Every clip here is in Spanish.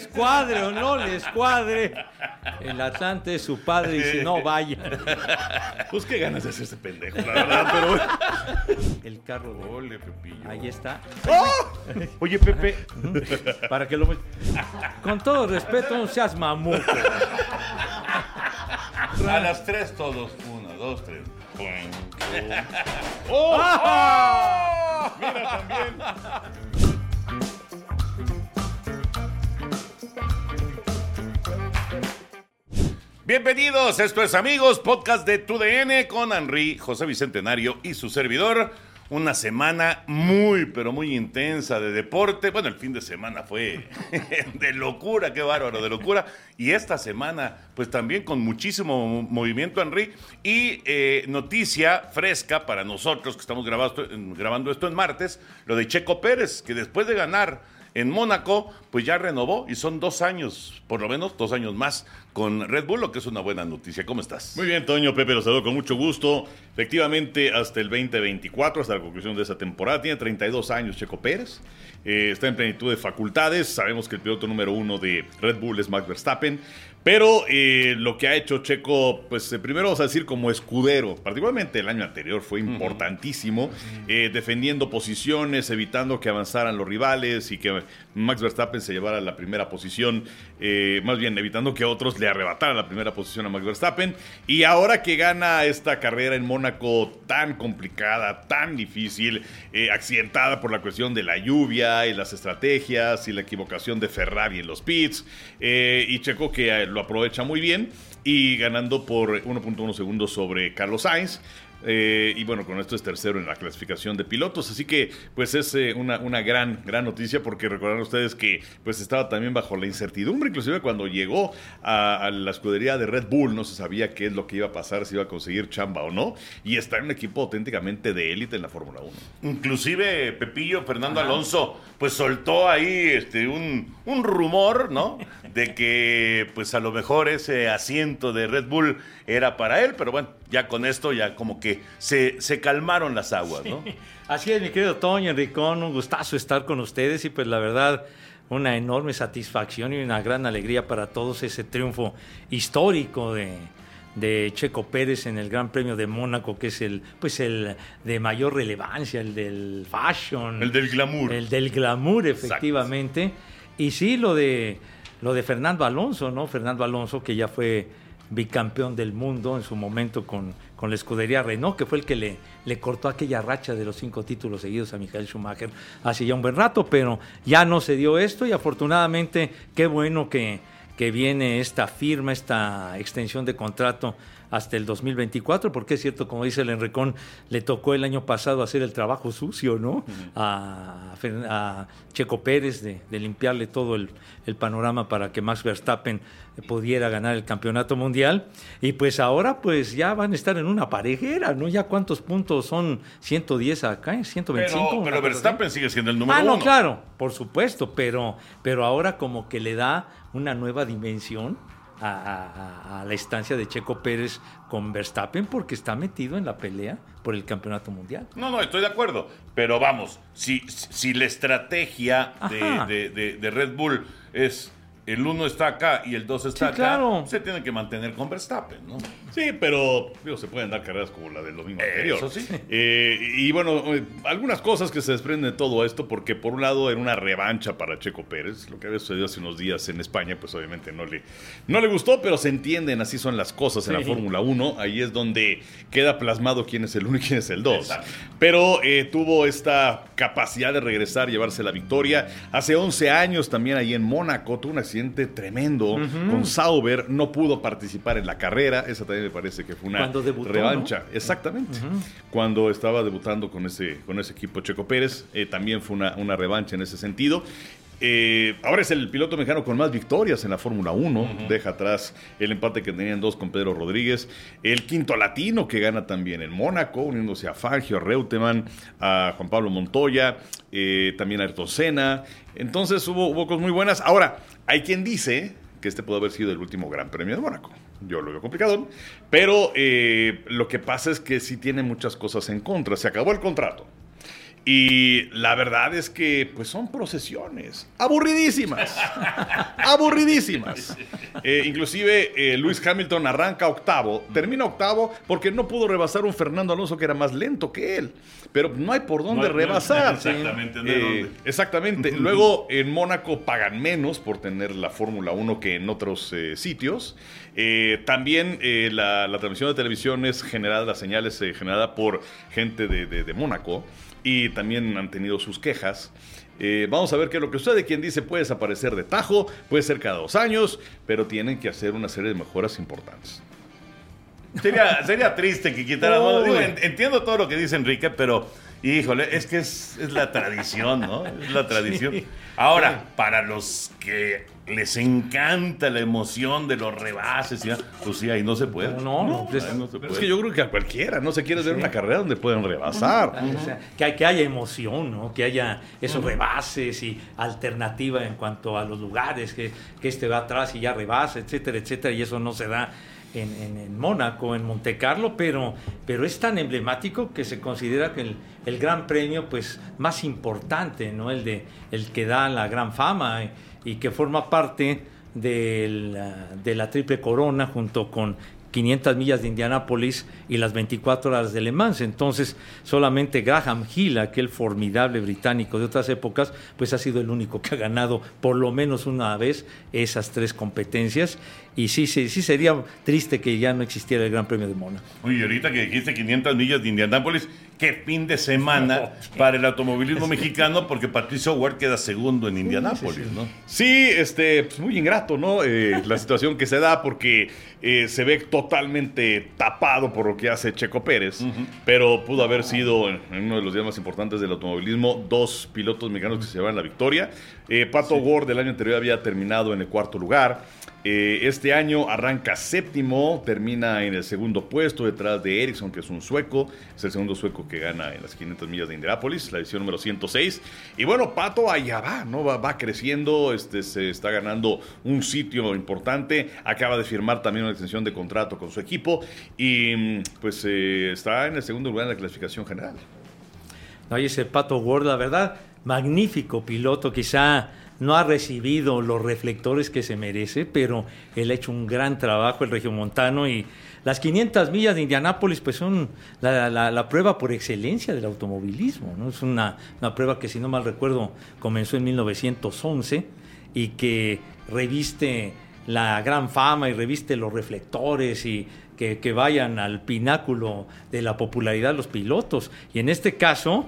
les cuadre o no les cuadre, el Atlante es su padre y si no, vaya. Pues qué ganas de hacerse pendejo, la verdad, pero. El carro de... Ole, Pepillo. Ahí está. Oye, Pepe. Para que lo... Con todo respeto, no seas mamuco. A las tres todos. Una, dos, tres. ¡Oh! ¡Oh! Mira también. Bienvenidos, esto es Amigos, podcast de TUDN con Henry, José Bicentenario y su servidor. Una semana muy, pero muy intensa de deporte. Bueno, el fin de semana fue de locura, qué bárbaro, de locura. Y esta semana, pues también con muchísimo movimiento, Henry. Y eh, noticia fresca para nosotros que estamos grabando, grabando esto en martes, lo de Checo Pérez, que después de ganar en Mónaco, pues ya renovó y son dos años, por lo menos dos años más con Red Bull, lo que es una buena noticia. ¿Cómo estás? Muy bien, Toño, Pepe, los saludo con mucho gusto. Efectivamente, hasta el 2024, hasta la conclusión de esa temporada, tiene 32 años Checo Pérez. Eh, está en plenitud de facultades. Sabemos que el piloto número uno de Red Bull es Max Verstappen. Pero eh, lo que ha hecho Checo, pues eh, primero vamos a decir como escudero, particularmente el año anterior fue importantísimo, eh, defendiendo posiciones, evitando que avanzaran los rivales y que Max Verstappen se llevara la primera posición, más bien evitando que otros le arrebataran la primera posición a Max Verstappen. Y ahora que gana esta carrera en Mónaco tan complicada, tan difícil, accidentada por la cuestión de la lluvia y las estrategias y la equivocación de Ferrari en los pits, y Checo que lo aprovecha muy bien y ganando por 1.1 segundos sobre Carlos Sainz. Eh, y bueno, con esto es tercero en la clasificación de pilotos. Así que, pues es eh, una, una, gran, gran noticia porque recordarán ustedes que pues estaba también bajo la incertidumbre. Inclusive cuando llegó a, a, la escudería de Red Bull no se sabía qué es lo que iba a pasar, si iba a conseguir chamba o no. Y está en un equipo auténticamente de élite en la Fórmula 1. Inclusive Pepillo, Fernando Alonso, pues soltó ahí este, un, un rumor, ¿no? De que pues a lo mejor ese asiento de Red Bull era para él, pero bueno, ya con esto ya como que se, se calmaron las aguas, ¿no? Sí. Así es, mi querido Toño, Enricón, un gustazo estar con ustedes y pues la verdad una enorme satisfacción y una gran alegría para todos ese triunfo histórico de, de Checo Pérez en el Gran Premio de Mónaco, que es el, pues el de mayor relevancia, el del fashion. El del glamour. El del glamour, efectivamente. Exacto. Y sí, lo de, lo de Fernando Alonso, ¿no? Fernando Alonso, que ya fue bicampeón del mundo en su momento con, con la escudería Renault, que fue el que le, le, cortó aquella racha de los cinco títulos seguidos a Michael Schumacher hace ya un buen rato, pero ya no se dio esto y afortunadamente qué bueno que, que viene esta firma, esta extensión de contrato hasta el 2024, porque es cierto, como dice el Enrecón, le tocó el año pasado hacer el trabajo sucio, ¿no? A, a, Checo Pérez de, de limpiarle todo el, el, panorama para que Max Verstappen pudiera ganar el campeonato mundial. Y pues ahora pues ya van a estar en una parejera, ¿no? Ya cuántos puntos son 110 acá, 125. Pero, pero Verstappen sigue siendo el número ah, no, uno. claro, por supuesto, pero, pero ahora como que le da una nueva dimensión a, a, a, la estancia de Checo Pérez con Verstappen porque está metido en la pelea por el campeonato mundial. No, no, estoy de acuerdo. Pero vamos, si, si la estrategia de, de, de, de, Red Bull es el uno está acá y el dos está sí, acá, claro. se tiene que mantener con Verstappen, ¿no? Sí, pero digo, se pueden dar carreras como la del domingo anterior. Eso sí. Eh, y bueno, eh, algunas cosas que se desprenden de todo esto, porque por un lado era una revancha para Checo Pérez, lo que había sucedido hace unos días en España, pues obviamente no le, no le gustó, pero se entienden, así son las cosas en sí. la Fórmula 1, ahí es donde queda plasmado quién es el 1 y quién es el 2. Pero eh, tuvo esta capacidad de regresar, llevarse la victoria. Hace 11 años también ahí en Mónaco tuvo un accidente tremendo uh -huh. con Sauber, no pudo participar en la carrera, esa también me parece que fue una debutó, revancha. ¿no? Exactamente. Uh -huh. Cuando estaba debutando con ese, con ese equipo Checo Pérez, eh, también fue una, una, revancha en ese sentido. Eh, ahora es el piloto mexicano con más victorias en la Fórmula 1. Uh -huh. Deja atrás el empate que tenían dos con Pedro Rodríguez. El quinto latino que gana también en Mónaco, uniéndose a Fangio, a Reutemann, a Juan Pablo Montoya, eh, también a Ayrton Senna. Entonces hubo, hubo cosas muy buenas. Ahora, hay quien dice que este pudo haber sido el último Gran Premio de Mónaco. Yo lo veo complicado, pero eh, lo que pasa es que sí tiene muchas cosas en contra. Se acabó el contrato. Y la verdad es que pues son procesiones aburridísimas, aburridísimas. Eh, inclusive eh, Luis Hamilton arranca octavo, termina octavo porque no pudo rebasar un Fernando Alonso que era más lento que él. Pero no hay por dónde rebasar. exactamente. Eh, exactamente. Luego en Mónaco pagan menos por tener la Fórmula 1 que en otros sitios. también la, transmisión de televisión es generada, la señal es generada por gente de, de Mónaco y también han tenido sus quejas. Eh, vamos a ver qué es lo que sucede. Quien dice puede desaparecer de tajo, puede ser cada dos años, pero tienen que hacer una serie de mejoras importantes. Sería, sería triste que quitaran. entiendo todo lo que dice Enrique, pero híjole, es que es, la tradición, ¿no? Es la tradición. Ahora, para los que les encanta la emoción de los rebases. ¿ya? Pues sí, ahí no se puede. No, no, pues, Es que yo creo que a cualquiera, no se quiere ver una carrera donde pueden rebasar. que, que, haya emoción, ¿no? Que haya esos rebases y alternativa en cuanto a los lugares, que, que este va atrás y ya rebasa, etcétera, etcétera, y eso no se da. En, en, Mónaco, en Monte Carlo, pero, pero es tan emblemático que se considera que el, el, gran premio pues, más importante, ¿no? el, de, el que da la gran fama y que forma parte de la, de la Triple Corona junto con 500 millas de Indianápolis y las 24 horas de Le Mans. Entonces, solamente Graham Hill, aquel formidable británico de otras épocas, pues ha sido el único que ha ganado por lo menos una vez esas tres competencias. Y sí, sí, sí sería triste que ya no existiera el Gran Premio de Mónaco. Oye, ahorita que dijiste 500 millas de Indianápolis, qué fin de semana para el automovilismo mexicano, porque Patricio Ward queda segundo en Indianápolis, ¿no? Sí, este, pues muy ingrato, ¿no? Eh, la situación que se da, porque eh, se ve totalmente tapado por lo que hace Checo Pérez, pero pudo haber sido en, uno de los días más importantes del automovilismo dos pilotos mexicanos que se llevan la victoria. Eh, Pato Ward del año anterior había terminado en el cuarto lugar. Eh, este año arranca séptimo, termina en el segundo puesto detrás de Ericsson, que es un sueco. Es el segundo sueco que gana en las 500 millas de Indianapolis, la edición número 106. Y bueno, Pato allá va, ¿no? Va, creciendo, este, se está ganando un sitio importante. Acaba de firmar también una extensión de contrato con su equipo y pues eh, está en el segundo lugar en la clasificación general. No, ese Pato Ward, la verdad, magnífico piloto, quizá no ha recibido los reflectores que se merece, pero él ha hecho un gran trabajo, el regiomontano, y las 500 millas de Indianápolis pues son la, prueba por excelencia del automovilismo, ¿no? Es una, prueba que, si no mal recuerdo, comenzó en 1911 y que reviste la gran fama y reviste los reflectores y que, que vayan al pináculo de la popularidad los pilotos. Y en este caso,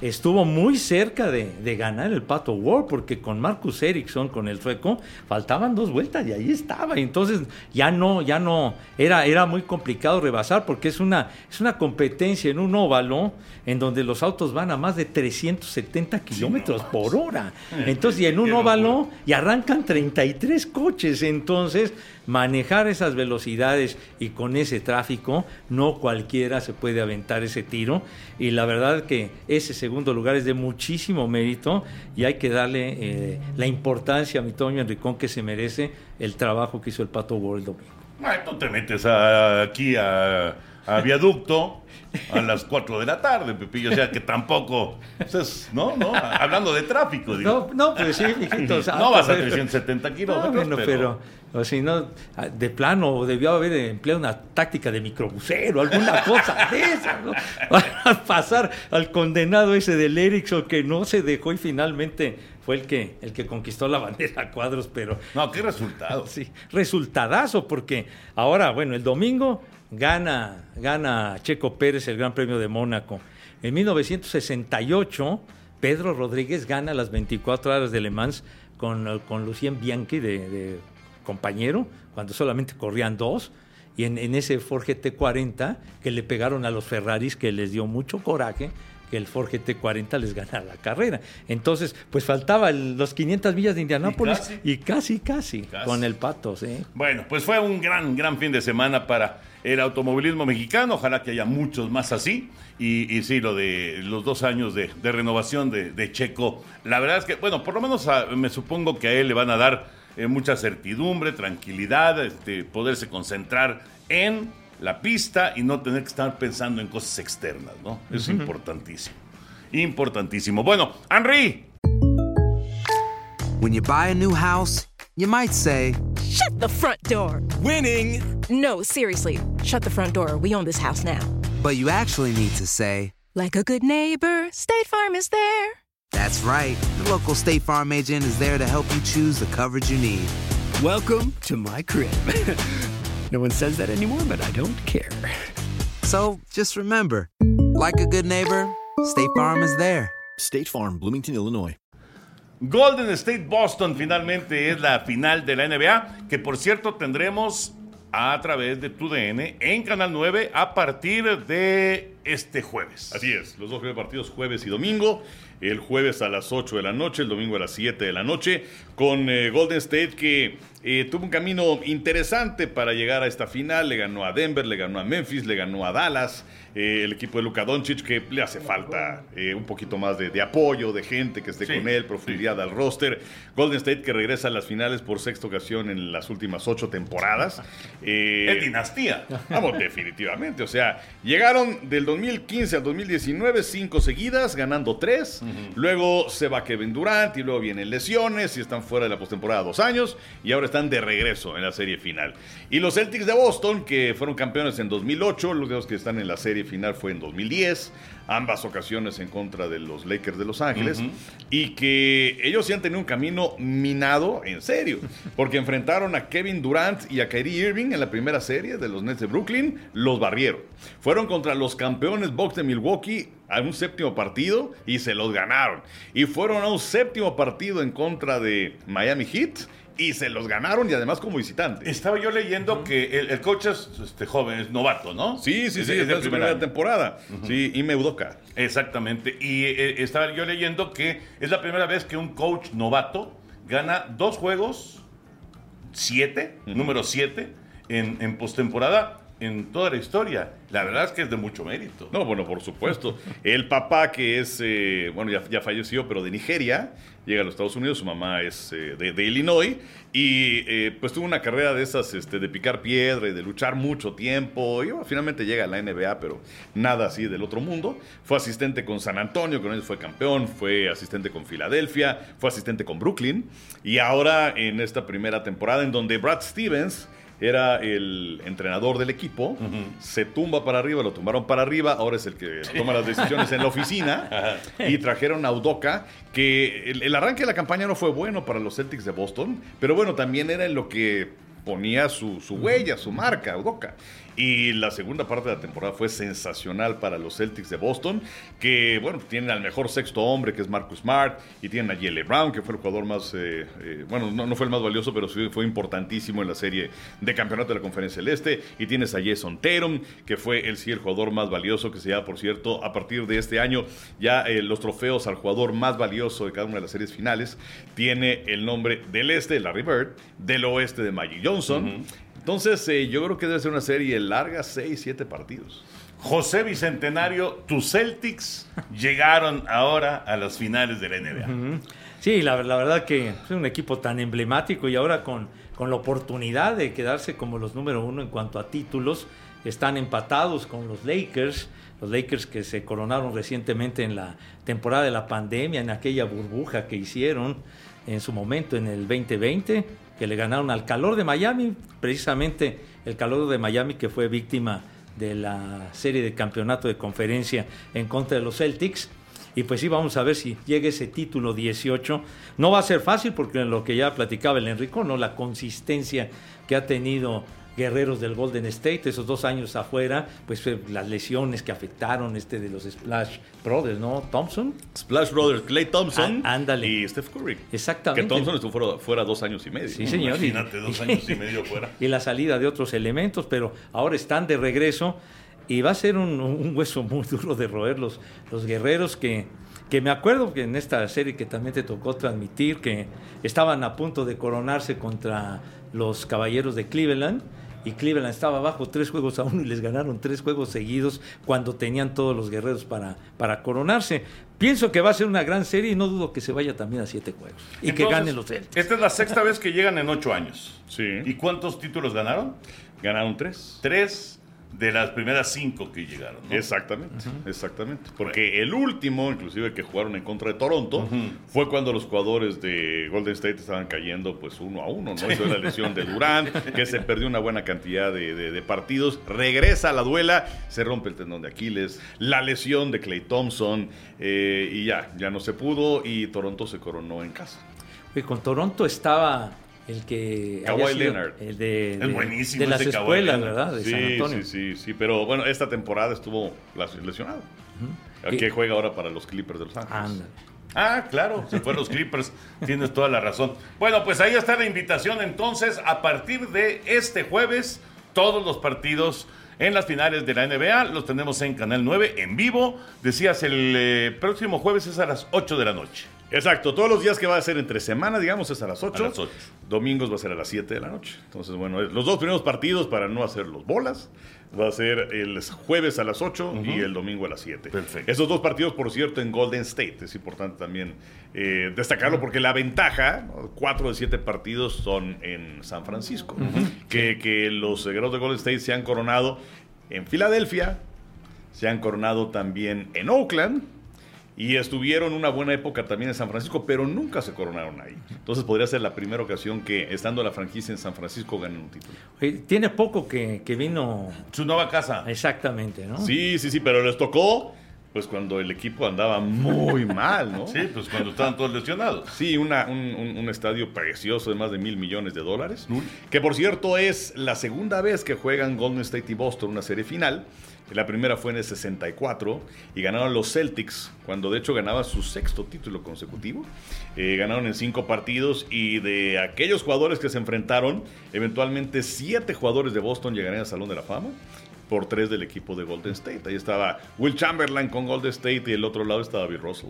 estuvo muy cerca de, ganar el Pato World, porque con Marcus Ericsson, con el sueco, faltaban dos vueltas y ahí estaba. Y entonces ya no, ya no, era, era muy complicado rebasar, porque es una, es una competencia en un óvalo en donde los autos van a más de 370 kilómetros por hora. Entonces, y en un óvalo, y arrancan 33 coches. Entonces, manejar esas velocidades y con ese tráfico, no cualquiera se puede aventar ese tiro. Y la verdad que ese segundo lugar es de muchísimo mérito y hay que darle eh, la importancia a mi Toño Enricón que se merece el trabajo que hizo el Pato World domingo. No te metes aquí a, viaducto a las 4 de la tarde, Pepillo. O sea que tampoco. Pues ¿no? ¿no? Hablando de tráfico. Digo. No, no, pues sí, mijito. no vas a 370 kilómetros. No, pero o si no, ah, de plano, debió haber empleado una táctica de microbusero, alguna cosa de esa, ¿no? Para pasar al condenado ese del Ericsson que no se dejó y finalmente fue el que, el que conquistó la bandera a cuadros, pero... No, qué resultado. Sí, resultadazo, porque ahora, bueno, el domingo gana, gana Checo Pérez el Gran Premio de Mónaco. En 1968, Pedro Rodríguez gana las 24 horas de Le Mans con, con Lucien Bianchi de compañero, cuando solamente corrían dos, y en, ese Ford GT40 que le pegaron a los Ferraris, que les dio mucho coraje que el Ford GT40 les ganara la carrera. Entonces, pues faltaba los 500 millas de Indianápolis y casi, casi, con el pato. ¿sí? Bueno, pues fue un gran, gran fin de semana para el automovilismo mexicano. Ojalá que haya muchos más así. Y, sí, lo de los dos años de, renovación de, Checo, la verdad es que, bueno, por lo menos me supongo que a él le van a dar eh, mucha certidumbre, tranquilidad, este, poderse concentrar en la pista y no tener que estar pensando en cosas externas, ¿no? es importantísimo. importantísimo. Bueno, Henry. When you buy a new house, you might say, Shut the front door! Winning! No, seriously, shut the front door. We own this house now. but you actually need to say, Like a good neighbor, State Farm is there. That's right. The local State Farm agent is there to help you choose the coverage you need. Welcome to my crib. no one says that anymore, but I don't care. So just remember, like a good neighbor, State Farm is there. State Farm, Bloomington, Illinois. Golden State Boston finalmente es la final de la NBA, que por cierto tendremos a través de TUDN en Canal 9 a partir de este jueves. Así es, los dos primeros partidos jueves y domingo. El jueves a las 8 de la noche, el domingo a las 7 de la noche, con eh, Golden State que eh, tuvo un camino interesante para llegar a esta final. Le ganó a Denver, le ganó a Memphis, le ganó a Dallas. Eh, el equipo de Luka Doncic que le hace falta eh, un poquito más de, de apoyo, de gente que esté Sí, con él, profundidad al roster. Golden State que regresa a las finales por sexta ocasión en las últimas ocho temporadas. Es dinastía. Vamos, definitivamente. O sea, llegaron del 2015 al 2019, cinco seguidas, ganando tres. Luego se va Kevin Durant y luego vienen lesiones y están fuera de la postemporada dos años. Y ahora están de regreso en la serie final. Y los Celtics de Boston, que fueron campeones en 2008, los dos que están en la serie final fue en 2010. Ambas ocasiones en contra de los Lakers de Los Ángeles. Y que ellos sí han tenido un camino minado en serio. Porque enfrentaron a Kevin Durant y a Kyrie Irving en la primera serie de los Nets de Brooklyn. Los barrieron. Fueron contra los campeones Bucks de Milwaukee a un séptimo partido y se los ganaron. Y fueron a un séptimo partido en contra de Miami Heat y se los ganaron y además como visitantes. Estaba yo leyendo que el, el coach es este, joven, es novato, ¿no? Sí, sí, sí, Es- es, primer primera temporada. Sí, y Meudoka. Exactamente. Y eh, estaba yo leyendo que es la primera vez que un coach novato gana dos juegos, siete, número siete, en, en postemporada en toda la historia. La verdad es que es de mucho mérito. No, bueno, por supuesto. El papá que es, eh, bueno, ya, falleció, pero de Nigeria, llega a los Estados Unidos, su mamá es eh, de, Illinois, y eh, pues tuvo una carrera de esas, este, de picar piedra y de luchar mucho tiempo, y finalmente llega a la NBA, pero nada así del otro mundo. Fue asistente con San Antonio, con él fue campeón, fue asistente con Filadelfia, fue asistente con Brooklyn, y ahora en esta primera temporada en donde Brad Stevens era el entrenador del equipo, se tumba para arriba, lo tumbaron para arriba, ahora es el que toma las decisiones en la oficina, y trajeron a Udoka, que el, el arranque de la campaña no fue bueno para los Celtics de Boston, pero bueno, también era en lo que ponía su, su huella, su marca, Udoka. Y la segunda parte de la temporada fue sensacional para los Celtics de Boston, que bueno, tienen al mejor sexto hombre, que es Marcus Smart, y tienen a Jelle Brown, que fue el jugador más, eh, eh, bueno, no, fue el más valioso, pero sí fue importantísimo en la serie de campeonato de la Conferencia del Este. Y tienes a Jason Tatum, que fue el sí el jugador más valioso, que se llama, por cierto, a partir de este año, ya eh, los trofeos al jugador más valioso de cada una de las series finales, tiene el nombre del Este, Larry Bird, del Oeste de Magic Johnson. Entonces, eh, yo creo que debe ser una serie larga, 6, 7 partidos. José Bicentenario, tus Celtics llegaron ahora a las finales de la NBA. Sí, la, la verdad que es un equipo tan emblemático y ahora con, con la oportunidad de quedarse como los número uno en cuanto a títulos, están empatados con los Lakers, los Lakers que se coronaron recientemente en la temporada de la pandemia, en aquella burbuja que hicieron en su momento en el 2020, que le ganaron al calor de Miami, precisamente el calor de Miami que fue víctima de la serie de campeonato de conferencia en contra de los Celtics. Y pues sí, vamos a ver si llega ese título 18. No va a ser fácil porque en lo que ya platicaba el Enrico, ¿no? La consistencia que ha tenido guerreros del Golden State, esos dos años afuera, pues eh, las lesiones que afectaron este de los Splash Brothers, ¿no? Thompson. Splash Brothers, Clay Thompson Á- ándale. y Steph Curry. Exactamente. Que Thompson estuvo fuera, fuera dos años y medio. Sí, señor. Imagínate, dos años y medio fuera. y la salida de otros elementos, pero ahora están de regreso y va a ser un, un hueso muy duro de roer los, los guerreros que, que me acuerdo que en esta serie que también te tocó transmitir, que estaban a punto de coronarse contra los Caballeros de Cleveland. Y Cleveland estaba abajo tres juegos a uno y les ganaron tres juegos seguidos cuando tenían todos los guerreros para, para coronarse. Pienso que va a ser una gran serie y no dudo que se vaya también a siete juegos. Y que ganen los Celtics. Esta es la sexta vez que llegan en ocho años. Sí. ¿Y cuántos títulos ganaron? Ganaron tres. Tres. De las primeras cinco que llegaron. ¿no? Exactamente, exactamente. Porque el último, inclusive que jugaron en contra de Toronto, fue cuando los jugadores de Golden State estaban cayendo pues uno a uno, ¿no? Eso es la lesión de Durant, que se perdió una buena cantidad de, de- de partidos. Regresa a la duela, se rompe el tendón de Aquiles, la lesión de Clay Thompson, eh, y ya, ya no se pudo, y Toronto se coronó en casa. Oye, con Toronto estaba el que. Kawhi Leonard. El de, Es de- buenísimo de las ese escuelas. ¿verdad? De San Sí, Antonio. sí, sí, sí, pero bueno, esta temporada estuvo lesionado. Y- Que juega ahora para los Clippers de Los Ángeles. Ah, claro, se fueron los Clippers, tienes toda la razón. Bueno, pues ahí está la invitación entonces, a partir de este jueves, todos los partidos en las finales de la NBA los tenemos en Canal 9 en vivo. Decías, el eh, próximo jueves es a las 8 de la noche. Exacto, todos los días que va a ser entre semana, digamos, es a las 8. A las ocho. Domingos va a ser a las 7 de la noche. Entonces, bueno, los dos primeros partidos para no hacer los bolas. Va a ser el jueves a las 8 y el domingo a las 7. Perfecto. Esos dos partidos, por cierto, en Golden State. Es importante también eh, destacarlo porque la ventaja, cuatro de siete partidos son en San Francisco. que, que los guerreros de Golden State se han coronado en Filadelfia, se han coronado también en Oakland y estuvieron una buena época también en San Francisco, pero nunca se coronaron ahí. Entonces podría ser la primera ocasión que, estando la franquicia en San Francisco, ganen un título. Tiene poco que, que vino Su nueva casa. exactamente, ¿no? Sí, sí, sí, pero les tocó pues cuando el equipo andaba muy mal, ¿no? Sí, pues cuando estaban todos lesionados. Sí, una- un, un- un estadio precioso de más de mil millones de dólares. Que por cierto es la segunda vez que juegan Golden State y Boston una serie final. La primera fue en el 64 y ganaron los Celtics, cuando de hecho ganaba su sexto título consecutivo. Eh, ganaron en cinco partidos y de aquellos jugadores que se enfrentaron, eventualmente siete jugadores de Boston llegarían al Salón de la Fama por tres del equipo de Golden State. Ahí estaba Will Chamberlain con Golden State y el otro lado estaba Bill Russell.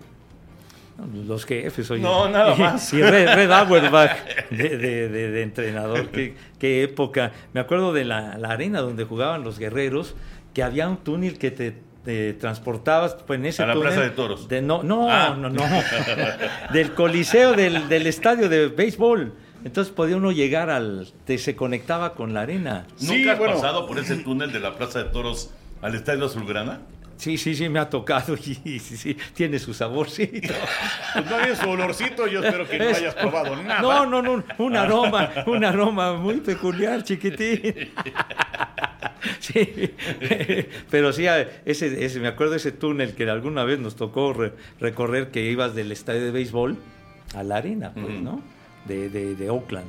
Los jefes, oye. No, nada Y- más. Y Red, Red Auerbach de, de- de- de entrenador. qué, qué época. Me acuerdo de la, la arena donde jugaban los guerreros, que había un túnel que te, te transportabas pues, en ese A la túnel Plaza de Toros. de- no, no, Ah. no, no. del coliseo del, del estadio de béisbol. Entonces podía uno llegar al... Te, se conectaba con la arena. Sí, ¿Nunca has bueno. pasado por ese túnel de la Plaza de Toros al Estadio Azulgrana? Sí, sí, sí, me ha tocado y sí, sí, tiene su saborcito. Pues no su olorcito, yo espero que no hayas probado nada. No, no, no, un aroma, un aroma muy peculiar, chiquitín. Sí, pero sí, ese, ese, me acuerdo ese túnel que alguna vez nos tocó re- recorrer que ibas del estadio de béisbol a la arena, pues, ¿no? De, de, de Oakland.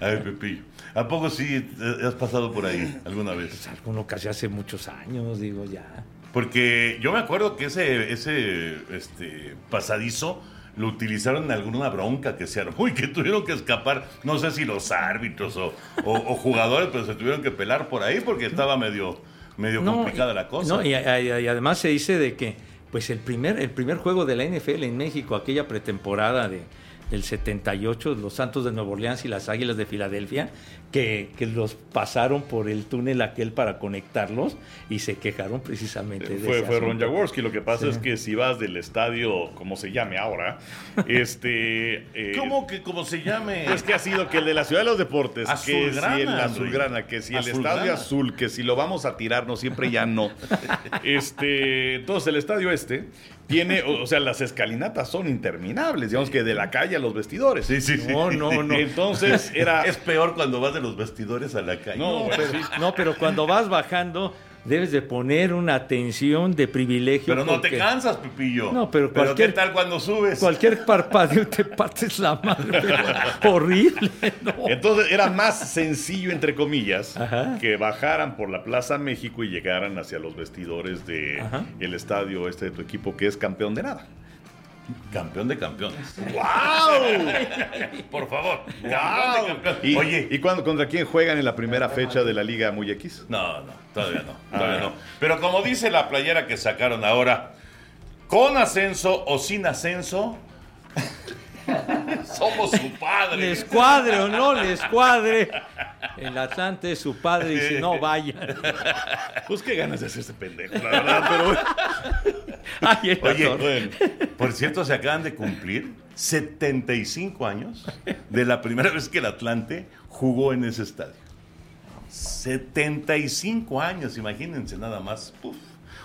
A ver, Pepillo, ¿a poco sí has pasado por ahí alguna vez? Alguno casi hace muchos años, digo, ya. Porque yo me acuerdo que ese, ese este, pasadizo lo utilizaron en alguna bronca que se armó y que tuvieron que escapar, no sé si los árbitros o, o- o jugadores, pero se tuvieron que pelar por ahí porque estaba medio, medio complicada la cosa. No, y, y- y además se dice de que pues el primer, el primer juego de la NFL en México, aquella pretemporada de, del 78, los Santos de Nueva Orleans y las Águilas de Filadelfia, que, que los pasaron por el túnel aquel para conectarlos y se quejaron precisamente de Fue, ese fue Ron. Jaworski. Lo que pasa Sí. es que si vas del estadio, como se llame ahora, este. eh, ¿Cómo que como se llame? Pues que ha sido que el de la Ciudad de los Deportes, que si el azulgrana, que si el Azulgrana. estadio azul, que si lo vamos a tirar, no siempre ya no. Este, entonces el estadio este tiene, o o sea, las escalinatas son interminables, digamos que de la calle a los vestidores. Sí, sí, sí. No, no, no. Entonces era Es peor cuando vas de los vestidores a la calle. No, No, pero, sí. no, pero cuando vas bajando debes de poner una atención de privilegio. Pero no te cansas, Pepillo. No, pero ¿qué cualquier- tal cuando subes? Cualquier parpadeo te partes la madre. horrible, ¿no? Entonces era más sencillo, entre comillas, Ajá. que bajaran por la Plaza México y llegaran hacia los vestidores de Ajá. el estadio este de tu equipo que es campeón de nada. Campeón de campeones. ¡Wow! Por favor. Campeón ¡Wow! de campeones. ¿Y, Oye, ¿y cuándo, contra quién juegan en la primera fecha de la Liga Muy X? No, no, todavía no, todavía Ah. no. Pero como dice la playera que sacaron ahora, con ascenso o sin ascenso, somos su padre. Les cuadre o no les cuadre. El Atlante es su padre y si no, vayan. Pues qué ganas de hacerse pendejo, la verdad, pero bueno. Ay, Oye. Bueno. por cierto, se acaban de cumplir 75 años de la primera vez que el Atlante jugó en ese estadio. 75 años, imagínense nada más. Uf,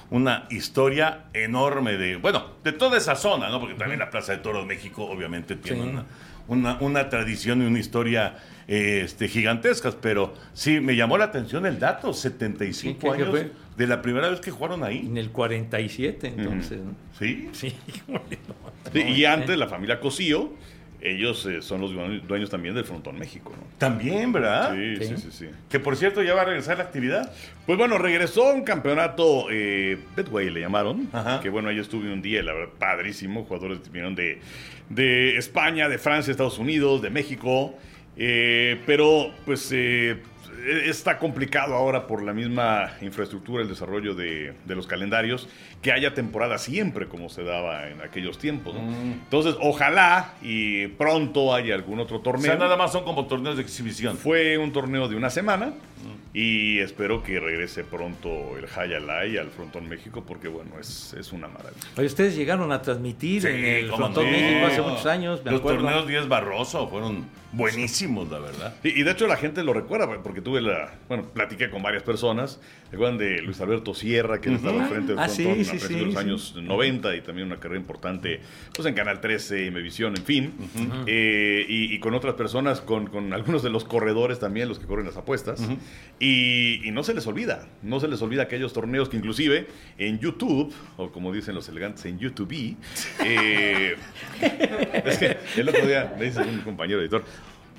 una historia enorme de, bueno, de toda esa zona, ¿no? Porque también la Plaza de Toros México obviamente tiene Sí. una, una, una tradición y una historia este, gigantescas, pero sí, me llamó la atención el dato, 75 Sí, ¿qué- qué años fue? de la primera vez que jugaron ahí. En el 47, entonces. ¿no? Sí. Sí, híjole, no. Sí, y antes la familia Cosío, ellos eh, son los dueños también del Frontón México, ¿no? También, ¿verdad? Sí, Sí. sí, sí, sí. Que por cierto ya va a regresar la actividad. Pues bueno, regresó a un campeonato eh, Betway, le llamaron. Ajá. Que bueno, ahí estuve un día, la verdad, padrísimo. Jugadores vinieron de, de España, de Francia, Estados Unidos, de México. Eh, pero pues eh, está complicado ahora por la misma infraestructura, el desarrollo de, de los calendarios, que haya temporada siempre como se daba en aquellos tiempos. ¿no? Mm. Entonces, ojalá y pronto haya algún otro O torneo. sea, nada más son como torneos de exhibición. Fue un torneo de una semana y espero que regrese pronto el Hayalay al Frontón México porque bueno, es, es una maravilla. Oye, ustedes llegaron a transmitir Sí, en el Frontón no. México hace muchos años, me Los acuerdo. torneos 10 Barroso fueron buenísimos, la verdad. Y, y de hecho la gente lo recuerda porque tuve la, bueno, platiqué con varias personas, recuerdan de Luis Alberto Sierra que él estaba al frente del Ah, Frontón sí, sí, sí, de los años 90 y también una carrera importante pues en Canal 13 y Mevisión, en fin. Eh, y, y con otras personas, con, con algunos de los corredores también, los que corren las apuestas. y, y no se les olvida, no se les olvida aquellos torneos que inclusive en YouTube, o como dicen los elegantes, en YouTube, eh, es que el otro día me dice un compañero editor,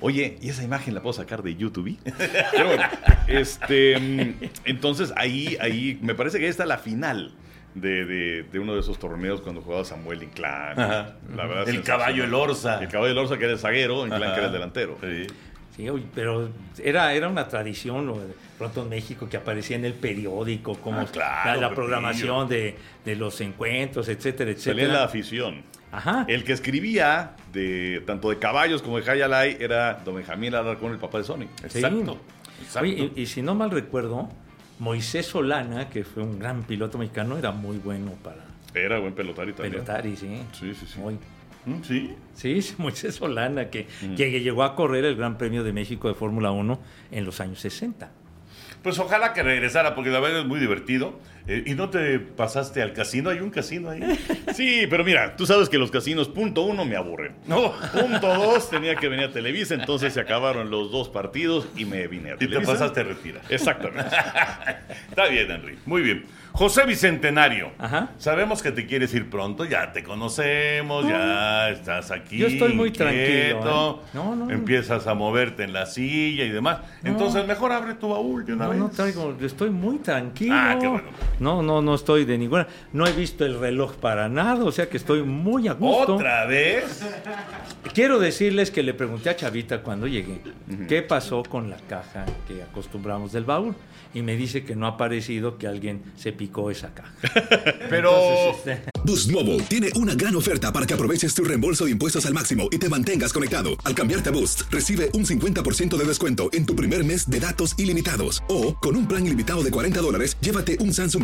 oye, ¿y esa imagen la puedo sacar de YouTube? Pero bueno, este, mm, entonces ahí, ahí, me parece que ahí está la final. De, de- de uno de esos torneos cuando jugaba Samuel Inclán. Ajá. La verdad, El caballo, el Orza. El caballo del Orza, que era el zaguero, Inclán, Ajá. que era el delantero. Sí. Sí, oye, pero era, era una tradición lo de Frontón México que aparecía en el periódico, como Ah, claro, la, programación de, de los encuentros, etcétera, Salía etcétera. en la afición. Ajá. El que escribía de tanto de caballos como de Hayalay era Don Benjamín Alarcón, el papá de Sony. Sí. Exacto. exacto. Oye, y, y si no mal recuerdo, Moisés Solana, que fue un gran piloto mexicano, era muy bueno para Era buen pelotario también. pelotar y sí. Sí, sí, sí. Muy- Mm, Sí. Sí, sí, Moisés Solana, que, que llegó a correr el Gran Premio de México de Fórmula 1 en los años 60. Pues ojalá que regresara, porque la verdad es muy divertido. Eh, ¿Y no te pasaste al casino? ¿Hay un casino ahí? Sí, pero mira, tú sabes que los casinos, punto uno, me aburren. No. Punto dos, tenía que venir a Televisa, entonces se acabaron los dos partidos y me vine a Y te Televisa. pasaste a retirar. Exactamente. Está bien, Henry. Muy bien. José Bicentenario. Ajá. Sabemos que te quieres ir pronto, ya te conocemos, ya estás aquí. Yo estoy muy tranquilo, ¿eh? No, no. Empiezas a moverte en la silla y demás. Entonces, mejor abre tu baúl de una No, vez. no traigo, estoy muy tranquilo. Ah, qué bueno. No, no, no estoy de ninguna. No he visto el reloj para nada, o sea que estoy muy a gusto. ¿Otra vez? Quiero decirles que le pregunté a Chavita cuando llegué, ¿qué pasó con la caja que acostumbramos del baúl? Y me dice que no ha parecido que alguien se picó esa caja. Pero... Entonces, este, Boost Mobile tiene una gran oferta para que aproveches tu reembolso de impuestos al máximo y te mantengas conectado. Al cambiarte a Boost, recibe un 50% de descuento en tu primer mes de datos ilimitados. O, con un plan ilimitado de 40 dólares, llévate un Samsung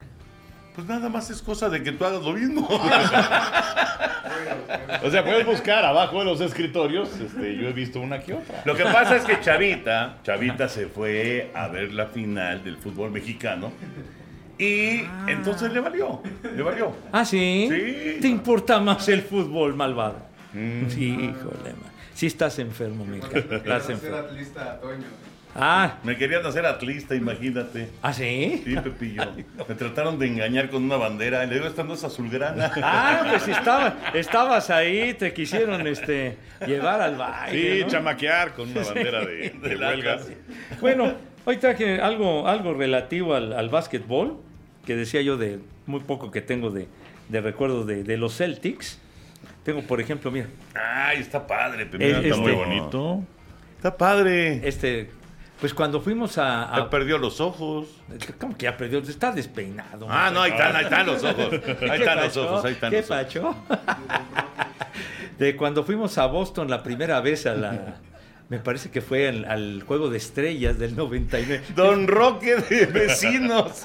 Pues nada más es cosa de que tú hagas lo mismo. O sea, puedes buscar abajo de los escritorios. Este, yo he visto una que otra. Lo que pasa es que Chavita, Chavita se fue a ver la final del fútbol mexicano y entonces le valió, le valió. ah, ¿sí? Sí. ¿Te importa más el fútbol, malvado? Sí, híjole, man. Sí estás enfermo, Mica. Estás enfermo. Ah, Me querían hacer atlista, imagínate. ¿ah, sí? Sí, Pepillo. Me trataron de engañar con una bandera. Le digo, esta no es azulgrana. Ah, pues estaba, estabas ahí, te quisieron este, llevar al baile. Sí, ¿no? chamaquear con una bandera de, de huelga. Bueno, hoy traje algo, algo relativo al, al básquetbol, que decía yo de muy poco que tengo de, de recuerdo de, de los Celtics. Tengo, por ejemplo, mira, Ay, está padre, Pepillo. Es- Está este- muy bonito. Está padre. este, pues cuando fuimos a... Ya a perdió los ojos. ¿Cómo que ya perdió? Está despeinado. Ah, no, ahí están, ahí están los ojos. Ahí ¿Qué están los ojos, ahí están ¿Qué los ojos. pacho? De cuando fuimos a Boston la primera vez a la, me parece que fue al, al Juego de Estrellas del 99. Don Roque de vecinos.